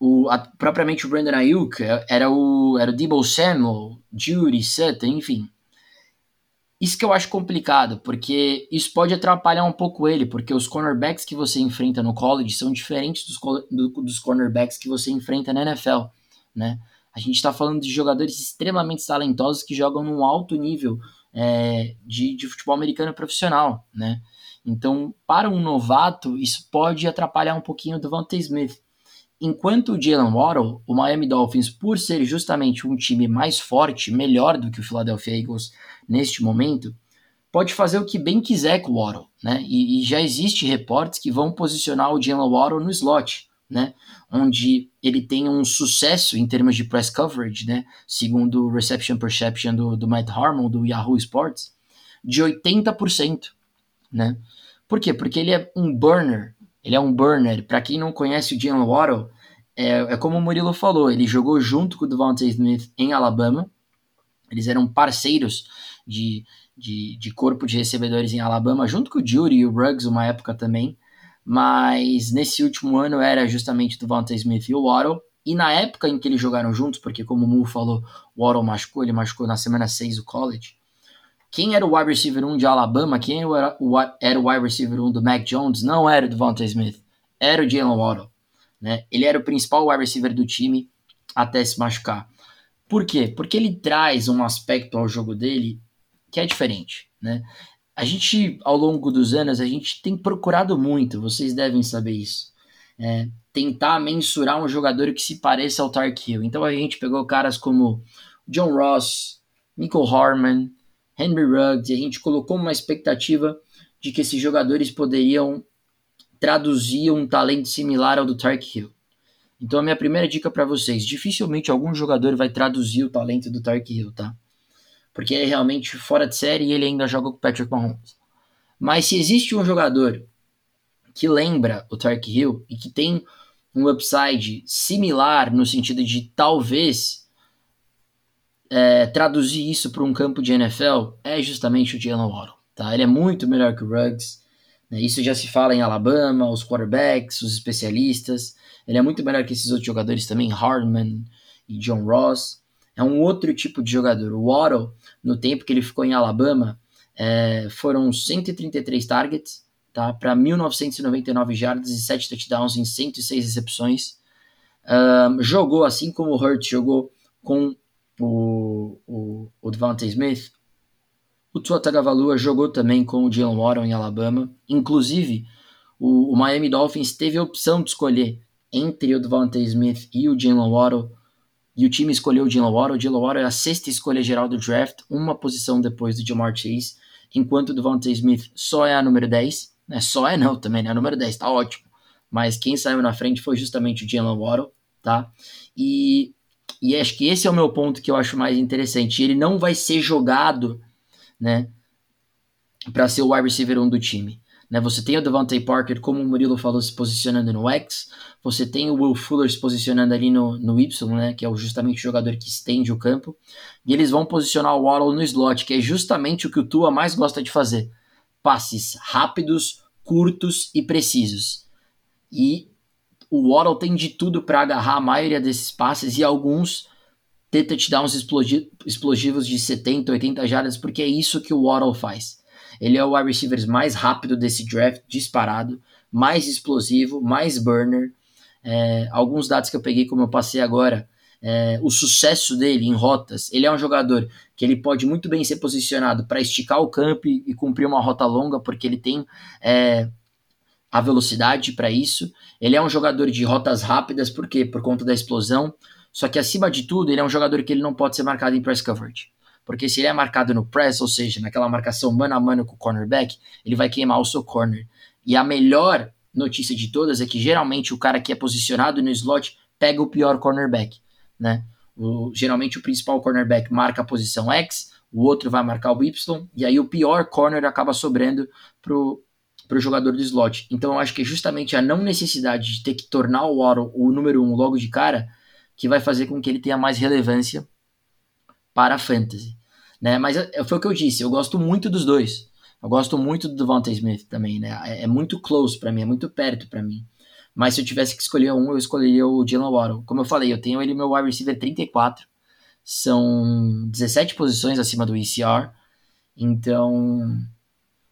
o, a, propriamente o Brandon Ayuk é, era o, era o Debo Samuel, Judy, Sutton, enfim. Isso que eu acho complicado, porque isso pode atrapalhar um pouco ele, porque os cornerbacks que você enfrenta no college são diferentes dos, do, dos cornerbacks que você enfrenta na NFL, né? A gente está falando de jogadores extremamente talentosos que jogam num alto nível é, de, de futebol americano profissional, né? Então, para um novato, isso pode atrapalhar um pouquinho o Devontae Smith. Enquanto o Jalen Waddle, o Miami Dolphins, por ser justamente um time mais forte, melhor do que o Philadelphia Eagles neste momento, pode fazer o que bem quiser com o Waddle, né? E, e já existe reportes que vão posicionar o Jalen Waddle no slot, né? Onde ele tem um sucesso em termos de press coverage, né? Segundo o Reception Perception do, do Matt Harmon, do Yahoo Sports, de 80%, né? Por quê? Porque ele é um burner, ele é um burner. Para quem não conhece o Jalen Waddle, é, é, como o Murilo falou, ele jogou junto com o Devontae Smith em Alabama. Eles eram parceiros de, de, de, corpo de recebedores em Alabama, junto com o Judy e o Ruggs, uma época também. Mas nesse último ano era justamente o Devontae Smith e o Waddle. E na época em que eles jogaram juntos, porque como o Mu falou, o Waddle machucou, ele machucou na semana 6 do college. Quem era o wide receiver 1 de Alabama? Quem era o, era o wide receiver 1 do Mac Jones? Não era o Devontae Smith, era o Jalen Waddle. Né? Ele era o principal wide receiver do time até se machucar. Por quê? Porque ele traz um aspecto ao jogo dele que é diferente. Né? A gente, ao longo dos anos, a gente tem procurado muito, vocês devem saber isso. É, tentar mensurar um jogador que se pareça ao Tark Hill. Então a gente pegou caras como John Ross, Michael Harman, Henry Ruggs, e a gente colocou uma expectativa de que esses jogadores poderiam traduzir um talento similar ao do Tark Hill. Então a minha primeira dica para vocês, dificilmente algum jogador vai traduzir o talento do Tark Hill, tá? Porque é realmente fora de série e ele ainda joga com o Patrick Mahomes. Mas se existe um jogador que lembra o Tark Hill e que tem um upside similar no sentido de talvez é, traduzir isso para um campo de NFL é justamente o Jalen Waddle. Tá? Ele é muito melhor que o Ruggs. Né? Isso já se fala em Alabama, os quarterbacks, os especialistas. Ele é muito melhor que esses outros jogadores também, Hardman e John Ross. É um outro tipo de jogador. O Waddle, no tempo que ele ficou em Alabama, é, foram 133 targets tá? para 1.999 jardas e 7 touchdowns em 106 recepções. Um, jogou assim como o Hurts jogou com o, o, o Devontae Smith, o Tua Tagovailoa jogou também com o Jalen Waddle em Alabama. Inclusive, o, o, Miami Dolphins teve a opção de escolher entre o Devontae Smith e o Jalen Waddle. E o time escolheu o Jalen Waddle. O Jalen Waddle é a sexta escolha geral do draft, uma posição depois do Jamar Chase. Enquanto o Devontae Smith só é a número 10. Né? Só é não também, né? A número 10, tá ótimo. Mas quem saiu na frente foi justamente o Jalen Waddle, tá? E e acho que esse é o meu ponto que eu acho mais interessante. Ele não vai ser jogado, né, para ser o wide receiver 1 do time. Né? Você tem o Devontae Parker, como o Murilo falou, se posicionando no X. Você tem o Will Fuller se posicionando ali no, no Y, né? que é justamente o jogador que estende o campo. E eles vão posicionar o Waddle no slot, que é justamente o que o Tua mais gosta de fazer. Passes rápidos, curtos e precisos. E o Waddle tem de tudo para agarrar a maioria desses passes e alguns ter touchdowns explosivos de 70, 80 jardas, porque é isso que o Waddle faz. Ele é o wide receiver mais rápido desse draft, disparado, mais explosivo, mais burner. É, alguns dados que eu peguei, como eu passei agora, é, o sucesso dele em rotas. Ele é um jogador que ele pode muito bem ser posicionado para esticar o campo e, e, cumprir uma rota longa, porque ele tem é, a velocidade para isso. Ele é um jogador de rotas rápidas, por quê? Por conta da explosão. Só que acima de tudo, ele é um jogador que ele não pode ser marcado em press coverage porque se ele é marcado no press, ou seja, naquela marcação mano a mano com o cornerback, ele vai queimar o seu corner. E a melhor notícia de todas é que geralmente o cara que é posicionado no slot pega o pior cornerback, né? O, geralmente o principal cornerback marca a posição X, o outro vai marcar o Y, e aí o pior corner acaba sobrando pro jogador do slot. Então eu acho que é justamente a não necessidade de ter que tornar o Waddle o número um logo de cara que vai fazer com que ele tenha mais relevância para a fantasy né? Mas é, foi o que eu disse, eu gosto muito dos dois. Eu gosto muito do Devonta Smith também, né? É, é muito close para mim, é muito perto para mim. Mas se eu tivesse que escolher um, eu escolheria o Jalen Waddle. Como eu falei, eu tenho ele meu wide receiver 34. São 17 posições acima do ECR. Então,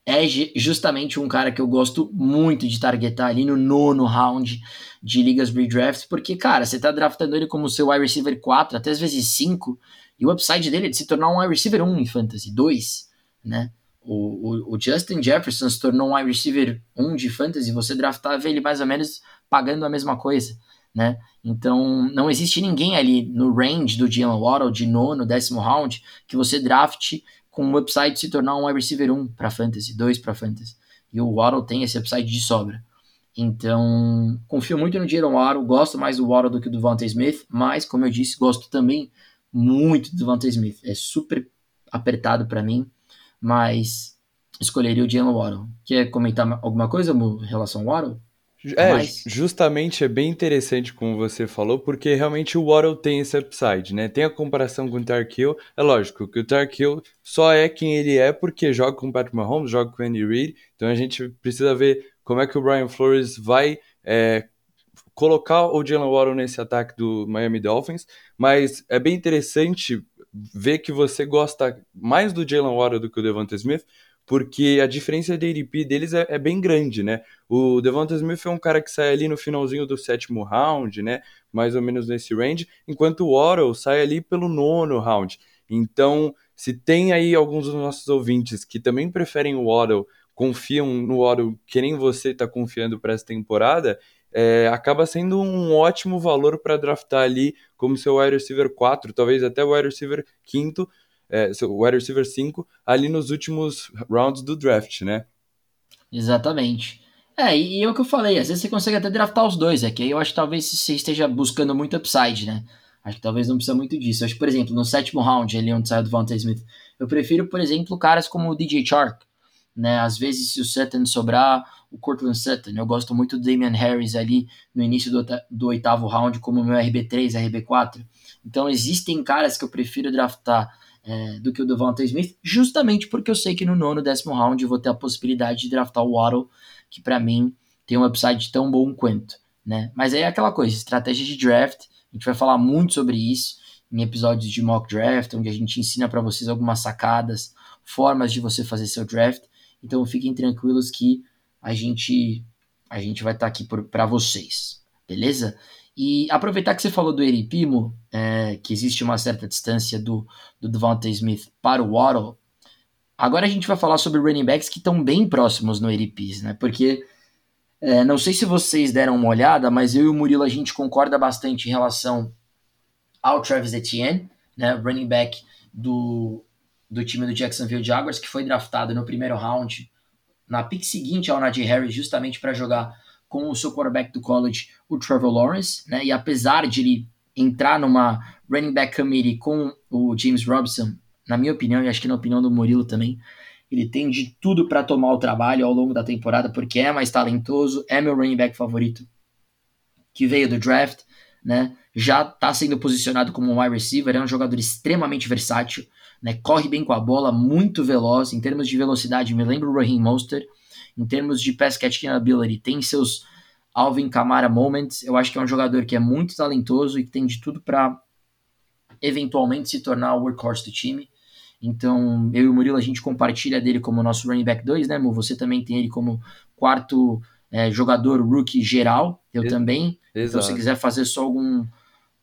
é justamente um cara que eu gosto muito de targetar ali no nono round de ligas redraft, porque, cara, você tá draftando ele como seu wide receiver 4, até às vezes 5, e o upside dele é de se tornar um wide receiver 1 em fantasy, 2, né? O, o, o, Justin Jefferson se tornou um wide receiver 1 de fantasy, você draftava ele mais ou menos pagando a mesma coisa, né? Então, não existe ninguém ali no range do Jalen Waddle, de nono, décimo round, que você drafte com o upside de se tornar um wide receiver 1 para fantasy, 2 para fantasy. E o Waddle tem esse upside de sobra. Então, confio muito no Jalen Waddle, gosto mais do Waddle do que do Devontae Smith, mas, como eu disse, gosto também muito do Devontae Smith. É super apertado para mim, mas escolheria o Jalen Waddle. Quer comentar alguma coisa em relação ao Waddle? É, Mas... justamente é bem interessante como você falou, porque realmente o Waddle tem esse upside, né? Tem a comparação com o Tarkill, é lógico que o Tarkill só é quem ele é porque joga com o Patrick Mahomes, joga com o Andy Reid, então a gente precisa ver como é que o Brian Flores vai é, colocar o Jalen Waddle nesse ataque do Miami Dolphins, mas é bem interessante ver que você gosta mais do Jalen Waddle do que o Devonta Smith, porque a diferença de ADP deles é, é, bem grande, né? O Devonta Smith é um cara que sai ali no finalzinho do sétimo round, né? Mais ou menos nesse range, enquanto o Waddle sai ali pelo nono round. Então, se tem aí alguns dos nossos ouvintes que também preferem o Waddle, confiam no Waddle que nem você está confiando para essa temporada, é, acaba sendo um ótimo valor para draftar ali como seu wide receiver 4, talvez até o wide receiver 5, é, wide receiver 5, ali nos últimos rounds do draft, né? Exatamente. É, e, e é o que eu falei, às vezes você consegue até draftar os dois, é que aí eu acho que talvez você esteja buscando muito upside, né? Acho que talvez não precisa muito disso. Acho que, por exemplo, no sétimo round, ali onde sai o Devonta Smith, eu prefiro, por exemplo, caras como o DJ Chark, né? Às vezes, se o Sutton sobrar, o Cortland Sutton. Eu gosto muito do Damian Harris ali no início do, do oitavo round como meu RB3, RB4. Então existem caras que eu prefiro draftar é, do que o Devonta Smith, justamente porque eu sei que no nono, décimo round eu vou ter a possibilidade de draftar o Waddle, que para mim tem um upside tão bom quanto. Né? Mas aí é aquela coisa, estratégia de draft, a gente vai falar muito sobre isso em episódios de mock draft, onde a gente ensina para vocês algumas sacadas, formas de você fazer seu draft. Então fiquem tranquilos que a gente a gente vai estar tá aqui para vocês, beleza? E aproveitar que você falou do Eripimo, é, que existe uma certa distância do, do Devonta Smith para o Waddle, agora a gente vai falar sobre running backs que estão bem próximos no Eripis, né? Porque é, não sei se vocês deram uma olhada, mas eu e o Murilo a gente concorda bastante em relação ao Travis Etienne, né? Running back do, do time do Jacksonville Jaguars, que foi draftado no primeiro round na pick seguinte ao Najee Harris, justamente para jogar com o seu quarterback do college, o Trevor Lawrence, né? E apesar de ele entrar numa running back committee com o James Robinson, na minha opinião, e acho que na opinião do Murilo também, Ele tem de tudo para tomar o trabalho ao longo da temporada, porque é mais talentoso, é meu running back favorito, que veio do draft, né? Já está sendo posicionado como um wide receiver, é um jogador extremamente versátil, né? Corre bem com a bola, muito veloz. Em termos de velocidade, me lembra o Raheem Monster. Em termos de pass catching ability, tem seus Alvin Kamara moments. Eu acho que é um jogador que é muito talentoso e que tem de tudo para eventualmente se tornar o workhorse do time. Então, eu e o Murilo, a gente compartilha dele como nosso running back 2, né, Mu? Você também tem ele como quarto é, jogador rookie geral, eu Ex também. Exato. Então, se quiser fazer só algum.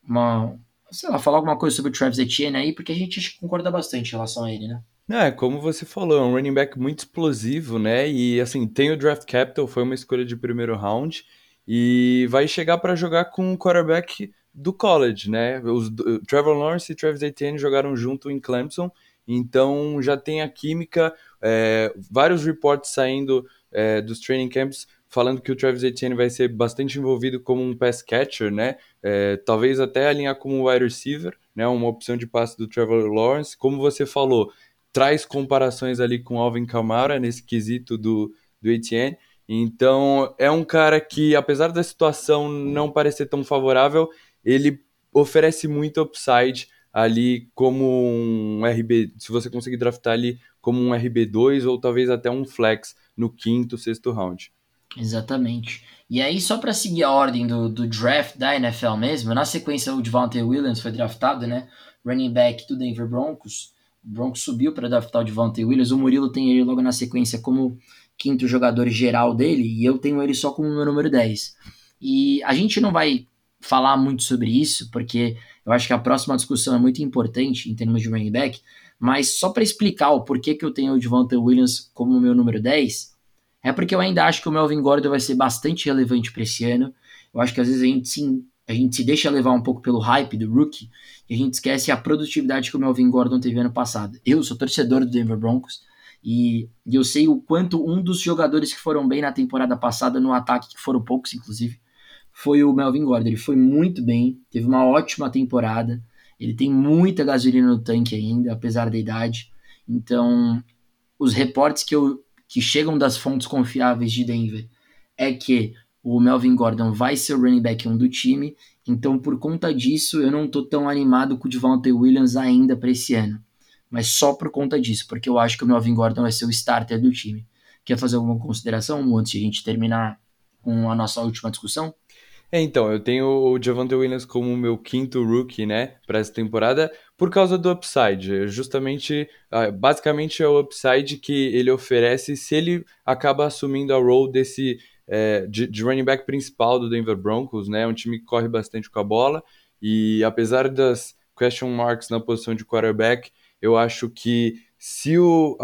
Uma, sei lá, falar alguma coisa sobre o Travis Etienne aí, porque a gente concorda bastante em relação a ele, né? É, como você falou, é um running back muito explosivo, né? E assim, tem o draft capital, foi uma escolha de primeiro round e vai chegar para jogar com o quarterback do college, né? Os Trevor Lawrence e Travis Etienne jogaram junto em Clemson, então já tem a química, é, vários reports saindo é, dos training camps falando que o Travis Etienne vai ser bastante envolvido como um pass catcher, né? É, talvez até alinhar como wide receiver, né? Uma opção de passe do Trevor Lawrence. Como você falou, traz comparações ali com Alvin Kamara nesse quesito do, do Etienne. Então, é um cara que, apesar da situação não parecer tão favorável, ele oferece muito upside ali como um RB, se você conseguir draftar ali como um RB2 ou talvez até um flex no quinto, sexto round. Exatamente. E aí, só para seguir a ordem do, do draft da NFL mesmo, na sequência o Devontae Williams foi draftado, né? Running back do Denver Broncos. Broncos subiu para draftar o Devontae Williams. O Murilo tem ele logo na sequência como quinto jogador geral dele, e eu tenho ele só como meu número 10. E a gente não vai falar muito sobre isso, porque eu acho que a próxima discussão é muito importante em termos de running back, mas só para explicar o porquê que eu tenho o Devontae Williams como meu número 10, é porque eu ainda acho que o Melvin Gordon vai ser bastante relevante para esse ano. Eu acho que às vezes a gente, se, a gente se deixa levar um pouco pelo hype do rookie e a gente esquece a produtividade que o Melvin Gordon teve ano passado. Eu sou torcedor do Denver Broncos, e, e eu sei o quanto um dos jogadores que foram bem na temporada passada, no ataque, que foram poucos, inclusive, foi o Melvin Gordon. Ele foi muito bem, teve uma ótima temporada. Ele tem muita gasolina no tanque ainda, apesar da idade. Então, os reportes que, eu, que chegam das fontes confiáveis de Denver é que o Melvin Gordon vai ser o running back 1 do time. Então, por conta disso, eu não estou tão animado com o Devontae Williams ainda para esse ano mas só por conta disso, porque eu acho que o Melvin Gordon vai ser o starter do time. Quer fazer alguma consideração antes de a gente terminar com a nossa última discussão? É, então, eu tenho o Javante Williams como meu quinto rookie, né, para essa temporada, por causa do upside. Justamente, ah, basicamente é o upside que ele oferece se ele acaba assumindo a role desse é, de, de, running back principal do Denver Broncos, né, um time que corre bastante com a bola e apesar das question marks na posição de quarterback, eu acho que se o.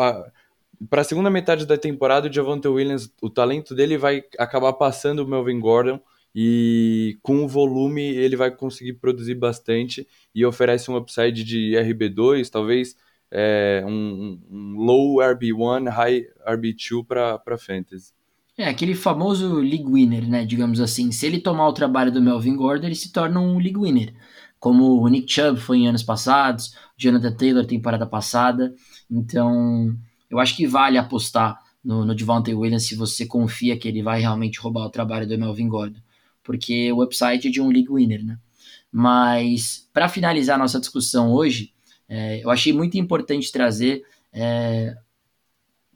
Para a segunda metade da temporada, o Javante Williams, o talento dele vai acabar passando o Melvin Gordon e com o volume ele vai conseguir produzir bastante e oferece um upside de RB2, talvez é, um, um, low RB1, high RB2 para fantasy. É, aquele famoso league winner, né, digamos assim. Se ele tomar o trabalho do Melvin Gordon, ele se torna um league winner como o Nick Chubb foi em anos passados, Jonathan Taylor temporada passada. Então, eu acho que vale apostar no, no Devontae Williams se você confia que ele vai realmente roubar o trabalho do Melvin Gordon, porque o website é de um league winner, né? Mas, para finalizar nossa discussão hoje, é, eu achei muito importante trazer é,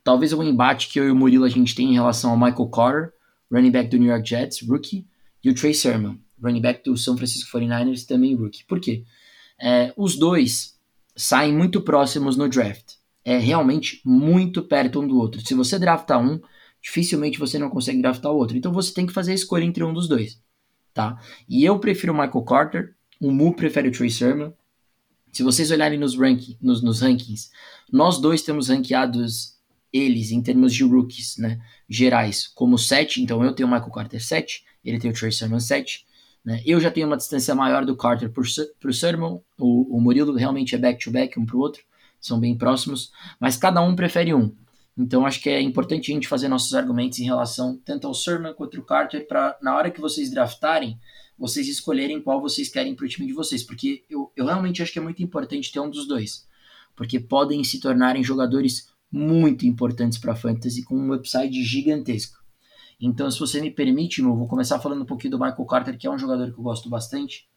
talvez um embate que eu e o Murilo a gente tem em relação ao Michael Carter, running back do New York Jets, rookie, e o Trey Sermon running back do São Francisco 49ers, também rookie. Por quê? É, os dois saem muito próximos no draft. É realmente muito perto um do outro. Se você draftar um, dificilmente você não consegue draftar o outro. Então você tem que fazer a escolha entre um dos dois. Tá? E eu prefiro o Michael Carter, o Mu prefere o Trey Sermon. Se vocês olharem nos, nos, nos rankings, nós dois temos ranqueados eles em termos de rookies, né, gerais, como 7, então eu tenho o Michael Carter 7, ele tem o Trey Sermon 7, né? Eu já tenho uma distância maior do Carter para o Sermon, o, o Murilo realmente é back-to-back -back, um para o outro, são bem próximos, mas cada um prefere um. Então acho que é importante a gente fazer nossos argumentos em relação tanto ao Sermon quanto ao Carter, para na hora que vocês draftarem, vocês escolherem qual vocês querem para o time de vocês, porque eu, eu realmente acho que é muito importante ter um dos dois, porque podem se tornarem jogadores muito importantes para fantasy com um upside gigantesco. Então, se você me permite, eu vou começar falando um pouquinho do Michael Carter, que é um jogador que eu gosto bastante.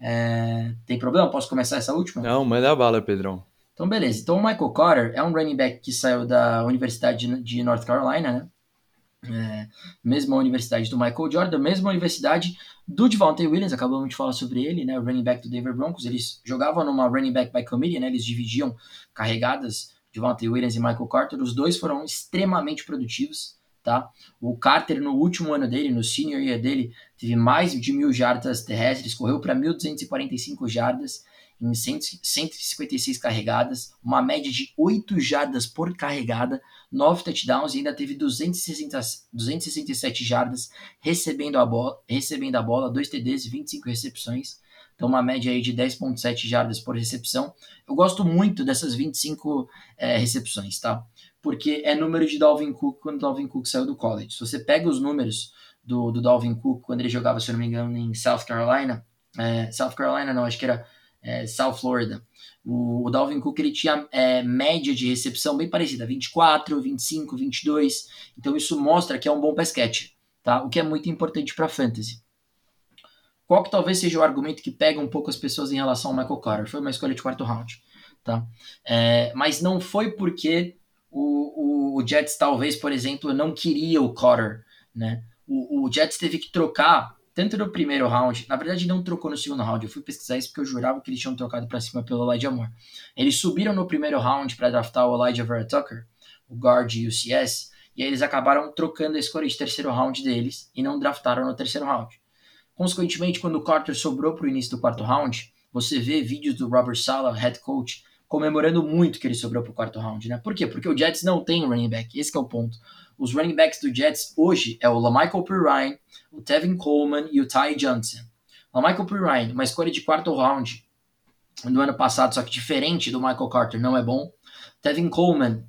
É... Tem problema? Posso começar essa última? Não, manda bala, Pedrão. Então, beleza. Então, o Michael Carter é um running back que saiu da Universidade de North Carolina, né? É, mesma universidade do Michael Jordan, mesma universidade do Devontae Williams, acabamos de falar sobre ele, né, o running back do Denver Broncos, eles jogavam numa running back by committee, né, eles dividiam carregadas, Devontae Williams e Michael Carter, os dois foram extremamente produtivos, tá, o Carter no último ano dele, no senior year dele, teve mais de mil jardas terrestres, correu para 1.245 jardas, em 156 carregadas, uma média de 8 jardas por carregada, 9 touchdowns e ainda teve 260, 267 jardas recebendo a bola, recebendo a bola, 2 TDs e 25 recepções. Então uma média aí de 10.7 jardas por recepção. Eu gosto muito dessas 25 é, recepções, tá? Porque é número de Dalvin Cook quando Dalvin Cook saiu do college. Se você pega os números do, do Dalvin Cook quando ele jogava, se eu não me engano, em South Carolina, é, South Carolina não, acho que era é, South Florida. O, o, Dalvin Cook ele tinha é, média de recepção bem parecida, 24, 25, 22. Então isso mostra que é um bom catch, tá? O que é muito importante para fantasy. Qual que talvez seja o argumento que pega um pouco as pessoas em relação ao Michael Carter? Foi uma escolha de quarto round, tá? É, mas não foi porque o, o, o, Jets talvez, por exemplo, não queria o Carter, né? O, o Jets teve que trocar tanto no primeiro round, na verdade não trocou no segundo round, eu fui pesquisar isso porque eu jurava que eles tinham trocado para cima pelo Elijah Moore. Eles subiram no primeiro round para draftar o Elijah Vera Tucker, o guard UCS, e aí eles acabaram trocando a escolha de terceiro round deles e não draftaram no terceiro round. Consequentemente, quando o Carter sobrou para o início do quarto round, você vê vídeos do Robert Sala, head coach, comemorando muito que ele sobrou para o quarto round, né? Por quê? Porque o Jets não tem running back, esse é o ponto. Os running backs do Jets hoje é o LaMichael Pirine, o Tevin Coleman e o Ty Johnson. LaMichael Pirine, uma escolha de quarto round do ano passado, só que diferente do Michael Carter, não é bom. Tevin Coleman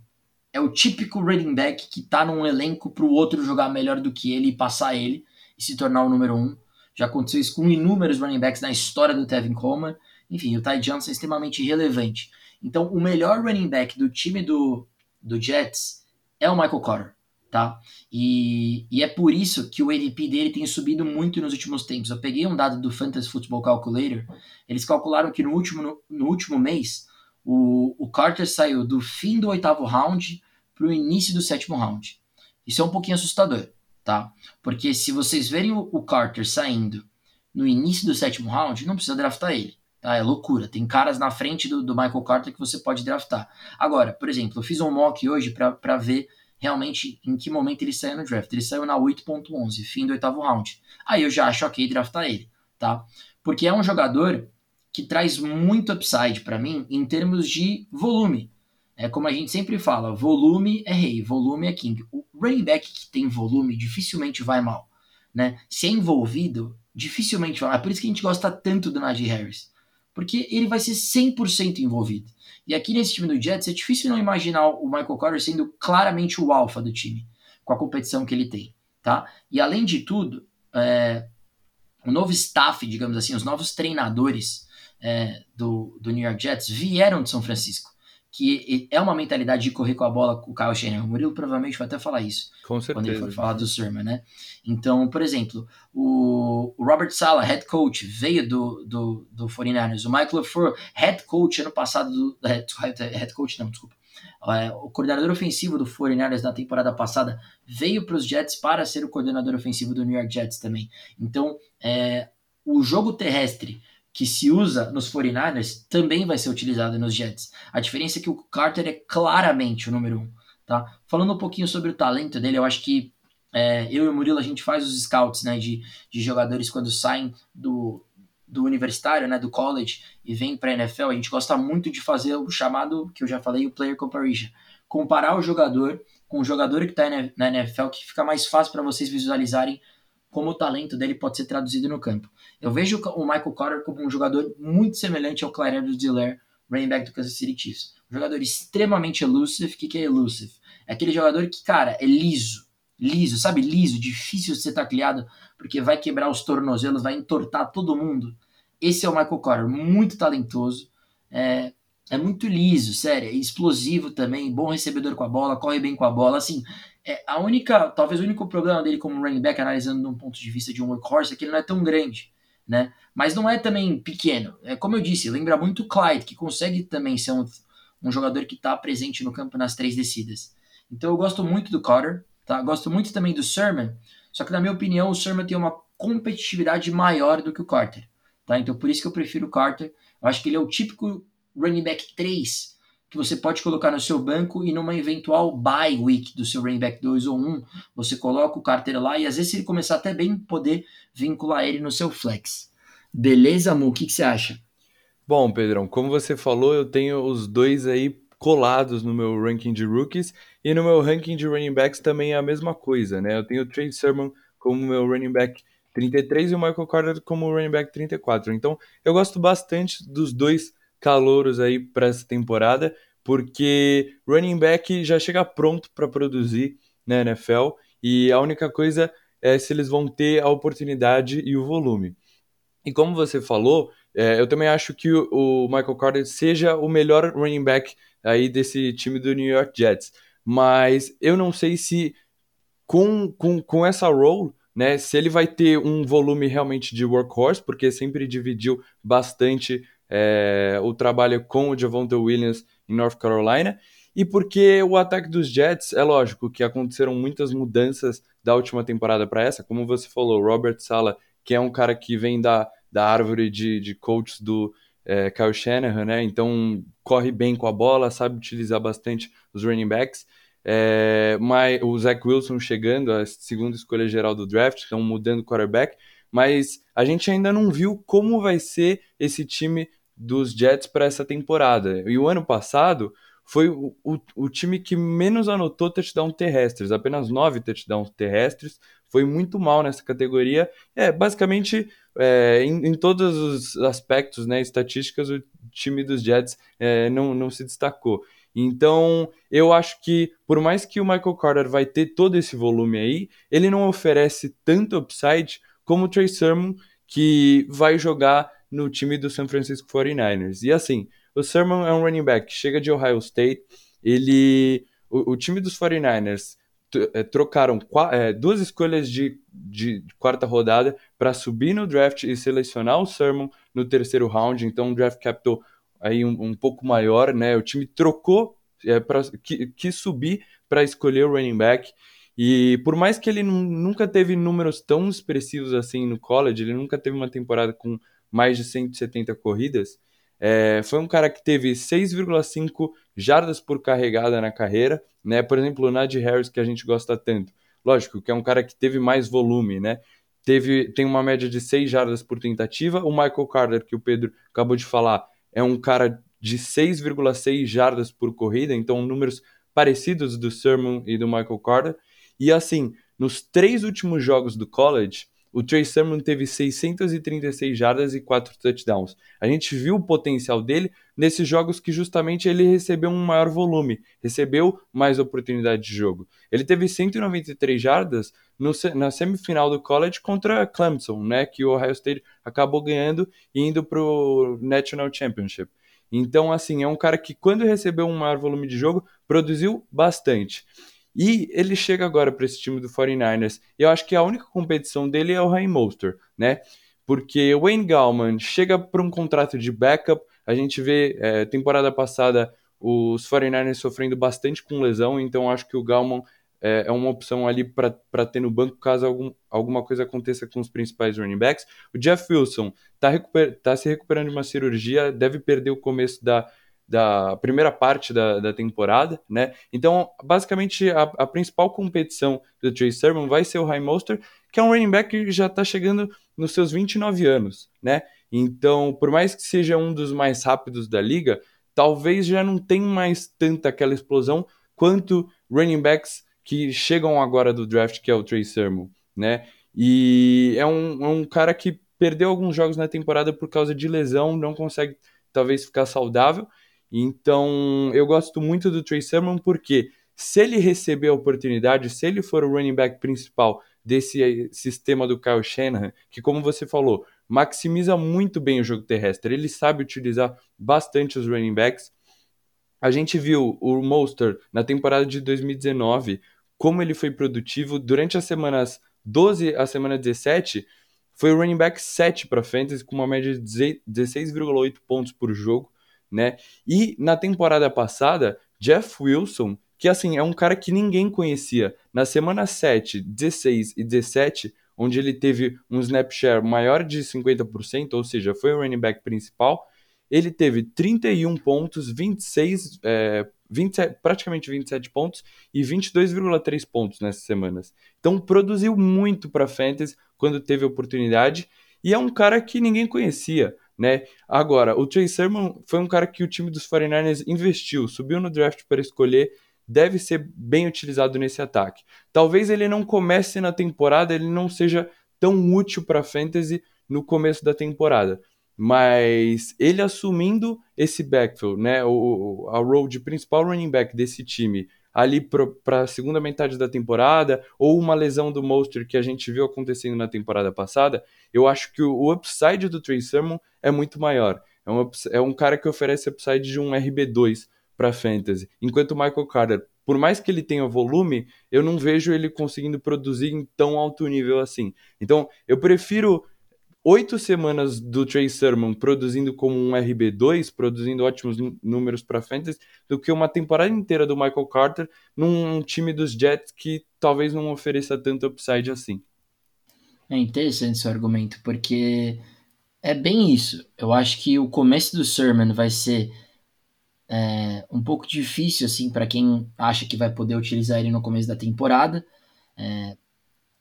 é o típico running back que tá num elenco para o outro jogar melhor do que ele e passar ele e se tornar o número um. Já aconteceu isso com inúmeros running backs na história do Tevin Coleman. Enfim, o Ty Johnson é extremamente relevante. Então, o melhor running back do time do, do Jets é o Michael Carter tá? E, e é por isso que o ADP dele tem subido muito nos últimos tempos. Eu peguei um dado do Fantasy Football Calculator, eles calcularam que no último, no, no último mês o, o Carter saiu do fim do oitavo round para o início do sétimo round. Isso é um pouquinho assustador, tá? Porque se vocês verem o, o Carter saindo no início do sétimo round, não precisa draftar ele. Tá? É loucura. Tem caras na frente do, do Michael Carter que você pode draftar. Agora, por exemplo, eu fiz um mock hoje para ver realmente em que momento ele saiu no draft. Ele saiu na 8.11, fim do oitavo round. Aí eu já acho ok draftar ele, tá? Porque é um jogador que traz muito upside para mim em termos de volume. É como a gente sempre fala, volume é rei, volume é king. O running back que tem volume dificilmente vai mal, né? Se é envolvido, dificilmente vai mal. É por isso que a gente gosta tanto do Najee Harris. Porque ele vai ser 100% envolvido. E aqui nesse time do Jets é difícil não imaginar o Michael Carter sendo claramente o alfa do time, com a competição que ele tem, tá? E além de tudo, é, o novo staff, digamos assim, os novos treinadores é, do, do New York Jets vieram de São Francisco que é uma mentalidade de correr com a bola com o Kyle Shanahan. O Murilo provavelmente vai até falar isso. Com certeza. Quando ele for falar do Sermon, né? Então, por exemplo, o, Robert Sala, head coach, veio do, do, do 49ers. O Michael LaFleur, head coach ano passado, do, head, head coach não, desculpa. É, o coordenador ofensivo do 49ers na temporada passada veio para os Jets para ser o coordenador ofensivo do New York Jets também. Então, é, o jogo terrestre que se usa nos 49ers também vai ser utilizado nos Jets. A diferença é que o Carter é claramente o número um. Tá? Falando um pouquinho sobre o talento dele, eu acho que é, eu e o Murilo a gente faz os scouts né, de, de jogadores quando saem do, do universitário, né, do college e vêm para a NFL. A gente gosta muito de fazer o chamado, que eu já falei, o player comparison. Comparar o jogador com o jogador que está na NFL, que fica mais fácil para vocês visualizarem como o talento dele pode ser traduzido no campo. Eu vejo o Michael Carter como um jogador muito semelhante ao Clyde Edwards-Helaire, running back do Kansas City Chiefs. Um jogador extremamente elusive. O que, que é elusive? É aquele jogador que, cara, é liso. Liso, sabe? Liso, difícil de ser tacleado, porque vai quebrar os tornozelos, vai entortar todo mundo. Esse é o Michael Carter, muito talentoso. É, é muito liso, sério, é explosivo também, bom recebedor com a bola, corre bem com a bola, assim, é, a única, talvez o único problema dele como running back, analisando de um ponto de vista de um workhorse, é que ele não é tão grande, né, mas não é também pequeno, é como eu disse, lembra muito o Clyde, que consegue também ser um, um jogador que está presente no campo nas três descidas, então eu gosto muito do Carter, tá, gosto muito também do Sermon, só que na minha opinião o Sermon tem uma competitividade maior do que o Carter, tá, então por isso que eu prefiro o Carter, eu acho que ele é o típico running back 3 que você pode colocar no seu banco e numa eventual bye week do seu running back 2 ou 1, você coloca o Carter lá e às vezes se ele começar até bem, poder vincular ele no seu flex. Beleza, Mu? O que, que você acha? Bom, Pedrão, como você falou, eu tenho os dois aí colados no meu ranking de rookies e no meu ranking de running backs também é a mesma coisa, né? Eu tenho o Trey Sermon como meu running back 33 e o Michael Carter como running back 34. Então, eu gosto bastante dos dois calouros aí para essa temporada, porque running back já chega pronto para produzir na NFL e a única coisa é se eles vão ter a oportunidade e o volume. E como você falou, é, eu também acho que o, o, Michael Carter seja o melhor running back aí desse time do New York Jets. Mas eu não sei se com, com, com essa role, né, se ele vai ter um volume realmente de workhorse, porque sempre dividiu bastante é, o trabalho com o Javonte Williams em North Carolina, e porque o ataque dos Jets, é lógico que aconteceram muitas mudanças da última temporada para essa, como você falou, Robert Sala, que é um cara que vem da, da árvore de, de coaches do é, Kyle Shanahan, né? Então corre bem com a bola, sabe utilizar bastante os running backs. É, mas o Zach Wilson chegando, a segunda escolha geral do draft, estão mudando o quarterback, mas a gente ainda não viu como vai ser esse time dos Jets para essa temporada. E o ano passado foi o, o, o, time que menos anotou touchdowns terrestres, apenas nove touchdowns terrestres, foi muito mal nessa categoria. É, basicamente, é, em, em, todos os aspectos, né, estatísticas, o time dos Jets é, não, não se destacou. Então, eu acho que, por mais que o Michael Carter vai ter todo esse volume aí, ele não oferece tanto upside como o Trey Sermon, que vai jogar no time do San Francisco 49ers. E assim, o Sermon é um running back, chega de Ohio State, ele... O, o time dos 49ers é, trocaram é, duas escolhas de, de, de quarta rodada para subir no draft e selecionar o Sermon no terceiro round, então um draft capital aí um, um pouco maior, né? O time trocou, é, pra, que, quis subir para escolher o running back. E por mais que ele nunca teve números tão expressivos assim no college, ele nunca teve uma temporada com mais de 170 corridas, é, foi um cara que teve 6,5 jardas por carregada na carreira, né? Por exemplo, o Najee Harris, que a gente gosta tanto. Lógico, que é um cara que teve mais volume, né? Teve, tem uma média de 6 jardas por tentativa. O Michael Carter, que o Pedro acabou de falar, é um cara de 6,6 jardas por corrida, então números parecidos do Sermon e do Michael Carter. E assim, nos três últimos jogos do college, o Trey Sermon teve 636 jardas e 4 touchdowns. A gente viu o potencial dele nesses jogos que justamente ele recebeu um maior volume, recebeu mais oportunidade de jogo. Ele teve 193 jardas no, na semifinal do college contra Clemson, né, que o Ohio State acabou ganhando e indo para o National Championship. Então, assim, é um cara que quando recebeu um maior volume de jogo, produziu bastante. E ele chega agora para esse time do 49ers. E eu acho que a única competição dele é o Ryan Monster, né? Porque o Wayne Gallman chega para um contrato de backup. A gente vê, é, temporada passada, os 49ers sofrendo bastante com lesão. Então acho que o Gallman é, é uma opção ali para ter no banco caso algum, alguma coisa aconteça com os principais running backs. O Jeff Wilson está tá se recuperando de uma cirurgia, deve perder o começo da da primeira parte da, da temporada, né? Então, basicamente, a, a principal competição do Trey Sermon vai ser o High Monster, que é um running back que já está chegando nos seus 29 anos, né? Então, por mais que seja um dos mais rápidos da liga, talvez já não tenha mais tanta aquela explosão quanto running backs que chegam agora do draft, que é o Trey Sermon, né? E é um, é um cara que perdeu alguns jogos na temporada por causa de lesão, não consegue talvez ficar saudável, então, eu gosto muito do Trey Sermon porque se ele receber a oportunidade, se ele for o running back principal desse sistema do Kyle Shanahan, que como você falou, maximiza muito bem o jogo terrestre, ele sabe utilizar bastante os running backs, a gente viu o Monster na temporada de 2019, como ele foi produtivo. Durante as semanas 12 a semana 17, foi o running back 7 para fantasy com uma média de 16,8 pontos por jogo, né? E na temporada passada, Jeff Wilson, que assim é um cara que ninguém conhecia, na semana 7, 16 e 17, onde ele teve um snap share maior de 50%, ou seja, foi o running back principal, ele teve 31 pontos, 26, é, 27, praticamente 27 pontos e 22,3 pontos nessas semanas. Então produziu muito para fantasy quando teve oportunidade e é um cara que ninguém conhecia, né? Agora, o Trey Sermon foi um cara que o time dos 49ers investiu, subiu no draft para escolher, deve ser bem utilizado nesse ataque. Talvez ele não comece na temporada, ele não seja tão útil para fantasy no começo da temporada mas ele assumindo esse backfield, né, o, a role de principal running back desse time ali para a segunda metade da temporada, ou uma lesão do Monster que a gente viu acontecendo na temporada passada, eu acho que o, upside do Trey Sermon é muito maior. É um, é um cara que oferece upside de um RB2 para fantasy, enquanto o Michael Carter, por mais que ele tenha volume, eu não vejo ele conseguindo produzir em tão alto nível assim. Então, eu prefiro oito semanas do Trey Sermon produzindo como um RB2, produzindo ótimos números para fantasy, do que uma temporada inteira do Michael Carter num time dos Jets que talvez não ofereça tanto upside assim. É interessante esse argumento, porque é bem isso. Eu acho que o começo do Sermon vai ser é, um pouco difícil assim para quem acha que vai poder utilizar ele no começo da temporada. É,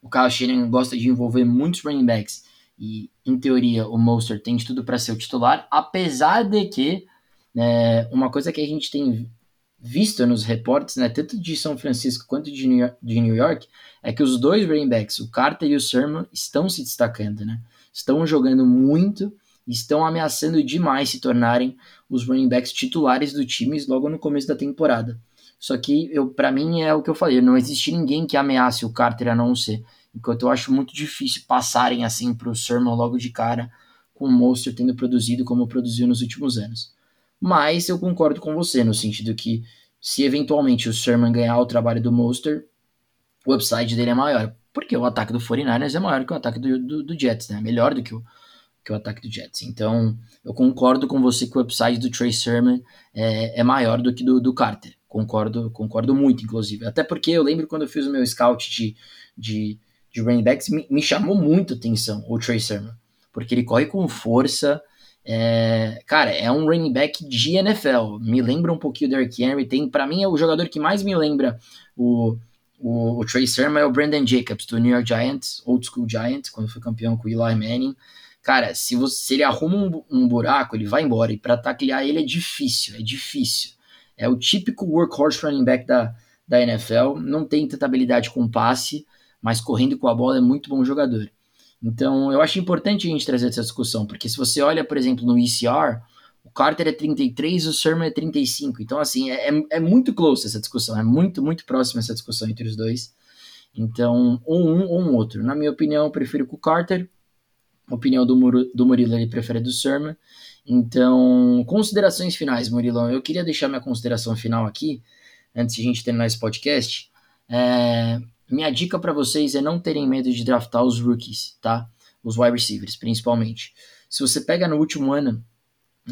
o Kyle Shanahan gosta de envolver muitos running backs e, em teoria, o Monster tem de tudo para ser o titular, apesar de que né, uma coisa que a gente tem visto nos reportes, né, tanto de São Francisco quanto de New, York, de New York, é que os dois running backs, o Carter e o Sermon, estão se destacando, né? Estão jogando muito, estão ameaçando demais se tornarem os running backs titulares do time logo no começo da temporada. Só que eu, para mim é o que eu falei, não existe ninguém que ameace o Carter a não ser Enquanto eu acho muito difícil passarem assim para o Sermon logo de cara, com o Monster tendo produzido como produziu nos últimos anos. Mas eu concordo com você, no sentido que se eventualmente o Sermon ganhar o trabalho do Monster, o upside dele é maior. Porque o ataque do 49ers é maior que o ataque do, do, do Jets, né? Melhor do que o, que o ataque do Jets. Então, eu concordo com você que o upside do Trey Sermon é, é maior do que do, do Carter. Concordo, concordo muito, inclusive. Até porque eu lembro quando eu fiz o meu scout de, de de running backs me, me chamou muito atenção o Trey Sermon, porque ele corre com força. É, cara, é um running back de NFL. Me lembra um pouquinho do Derrick Henry. Tem, para mim, é o jogador que mais me lembra o, o, o Trey Sermon é o Brandon Jacobs, do New York Giants, Old School Giants, quando foi campeão com o Eli Manning. Cara, se, você, se ele arruma um, um buraco, ele vai embora. E para taclear ele é difícil, é difícil. É o típico workhorse running back da, da NFL. Não tem tanta habilidade com passe mas correndo com a bola é muito bom jogador. Então, eu acho importante a gente trazer essa discussão, porque se você olha, por exemplo, no ECR, o Carter é 33, o Sermon é 35. Então, assim, é, é, é muito close essa discussão, é muito, muito próxima essa discussão entre os dois. Então, ou um ou um outro. Na minha opinião, eu prefiro com o Carter. A opinião do, Muro, do Murilo, ele prefere do Sermon. Então, considerações finais, Murilão. Eu queria deixar minha consideração final aqui, antes de a gente terminar esse podcast. É, minha dica para vocês é não terem medo de draftar os rookies, tá? Os wide receivers, principalmente. Se você pega no último ano,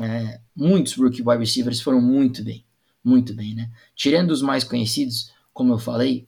é, muitos rookie wide receivers foram muito bem, muito bem, né? Tirando os mais conhecidos, como eu falei,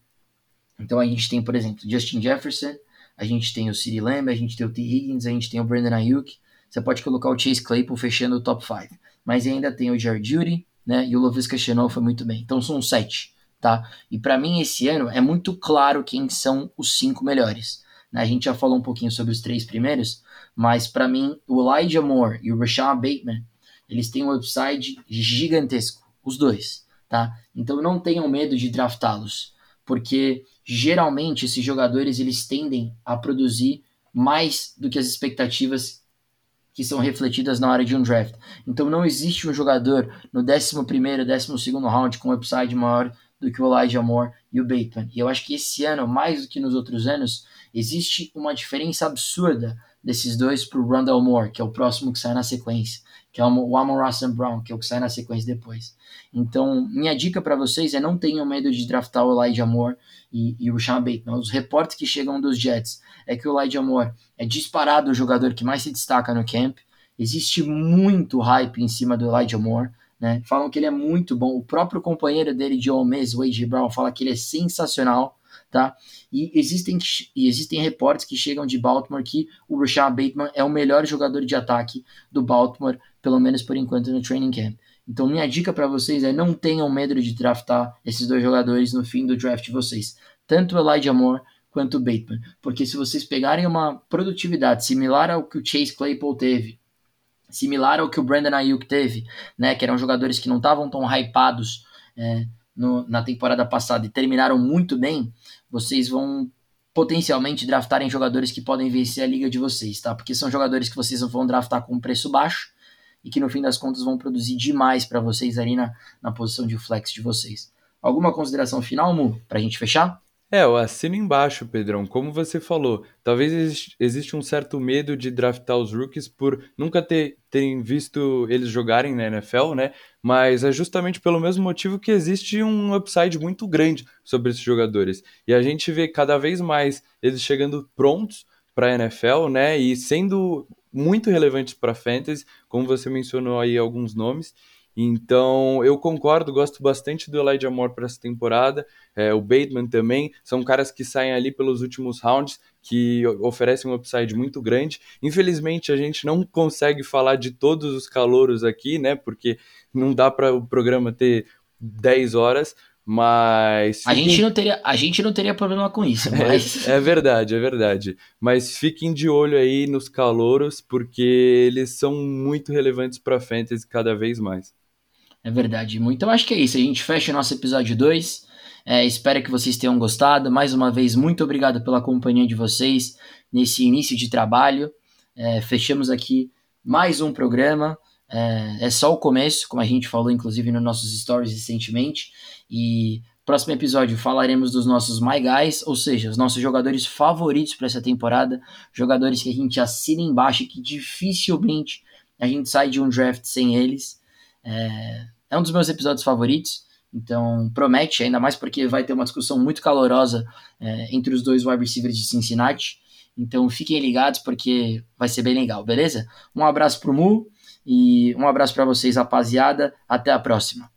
então a gente tem, por exemplo, Justin Jefferson, a gente tem o CeeDee Lamb, a gente tem o T. Higgins, a gente tem o Brandon Ayuk, você pode colocar o Chase Claypool fechando o top 5, mas ainda tem o Jared Judy, né? E o Lovisca Chenault foi muito bem. Então são sete tá? E para mim esse ano é muito claro quem são os cinco melhores. Né? A gente já falou um pouquinho sobre os três primeiros, mas para mim o Elijah Moore e o Rashawn Bateman, eles têm um upside gigantesco, os dois, tá? Então não tenham medo de draftá-los, porque geralmente esses jogadores eles tendem a produzir mais do que as expectativas que são refletidas na hora de um draft. Então não existe um jogador no 11 primeiro, 12 segundo round com upside maior do que o Elijah Moore e o Bateman. E eu acho que esse ano, mais do que nos outros anos, existe uma diferença absurda desses dois para o Rondell Moore, que é o próximo que sai na sequência, que é o Amon Russell Brown, que é o que sai na sequência depois. Então, minha dica para vocês é não tenham medo de draftar o Elijah Moore e, e o Sean Bateman. Os reportes que chegam dos Jets é que o Elijah Moore é disparado o jogador que mais se destaca no camp. Existe muito hype em cima do Elijah Moore. Né? Falam que ele é muito bom. O próprio companheiro dele de o A.J. Brown, fala que ele é sensacional, tá? E existem, e existem reportes que chegam de Baltimore que o Rashad Bateman é o melhor jogador de ataque do Baltimore, pelo menos por enquanto no training camp. Então minha dica para vocês é não tenham medo de draftar esses dois jogadores no fim do draft de vocês, tanto o Elijah Moore quanto o Bateman, porque se vocês pegarem uma produtividade similar ao que o Chase Claypool teve similar ao que o Brandon Ayuk teve, né, que eram jogadores que não estavam tão hypados é, no, na temporada passada e terminaram muito bem, vocês vão potencialmente draftarem jogadores que podem vencer a liga de vocês, tá? Porque são jogadores que vocês vão draftar com preço baixo e que no fim das contas vão produzir demais para vocês ali na, na posição de flex de vocês. Alguma consideração final, Mu, para a gente fechar? É, eu assino embaixo, Pedrão. Como você falou, talvez existe um certo medo de draftar os rookies por nunca ter, terem visto eles jogarem na NFL, né? Mas é justamente pelo mesmo motivo que existe um upside muito grande sobre esses jogadores. E a gente vê cada vez mais eles chegando prontos para a NFL, né? E sendo muito relevantes para fantasy, como você mencionou aí alguns nomes. Então, eu concordo, gosto bastante do Elijah Moore para essa temporada, é, o Bateman também, são caras que saem ali pelos últimos rounds, que oferecem um upside muito grande. Infelizmente, a gente não consegue falar de todos os calouros aqui, né, porque não dá para o programa ter 10 horas, mas. A, gente não teria, a gente não teria problema com isso, é, mas. É, é, verdade, é verdade. Mas fiquem de olho aí nos calouros, porque eles são muito relevantes para a Fantasy cada vez mais. É verdade. Então acho que é isso. A gente fecha o nosso episódio 2. É, espero que vocês tenham gostado. Mais uma vez, muito obrigado pela companhia de vocês nesse início de trabalho. É, fechamos aqui mais um programa. É, é, só o começo, como a gente falou, inclusive, nos nossos stories recentemente. E próximo episódio falaremos dos nossos My Guys, ou seja, os nossos jogadores favoritos para essa temporada. Jogadores que a gente assina embaixo e que dificilmente a gente sai de um draft sem eles. É, é um dos meus episódios favoritos, então promete, ainda mais porque vai ter uma discussão muito calorosa é, entre os dois wide receivers de Cincinnati. Então fiquem ligados porque vai ser bem legal, beleza? Um abraço pro Mu e um abraço para vocês, rapaziada. Até a próxima.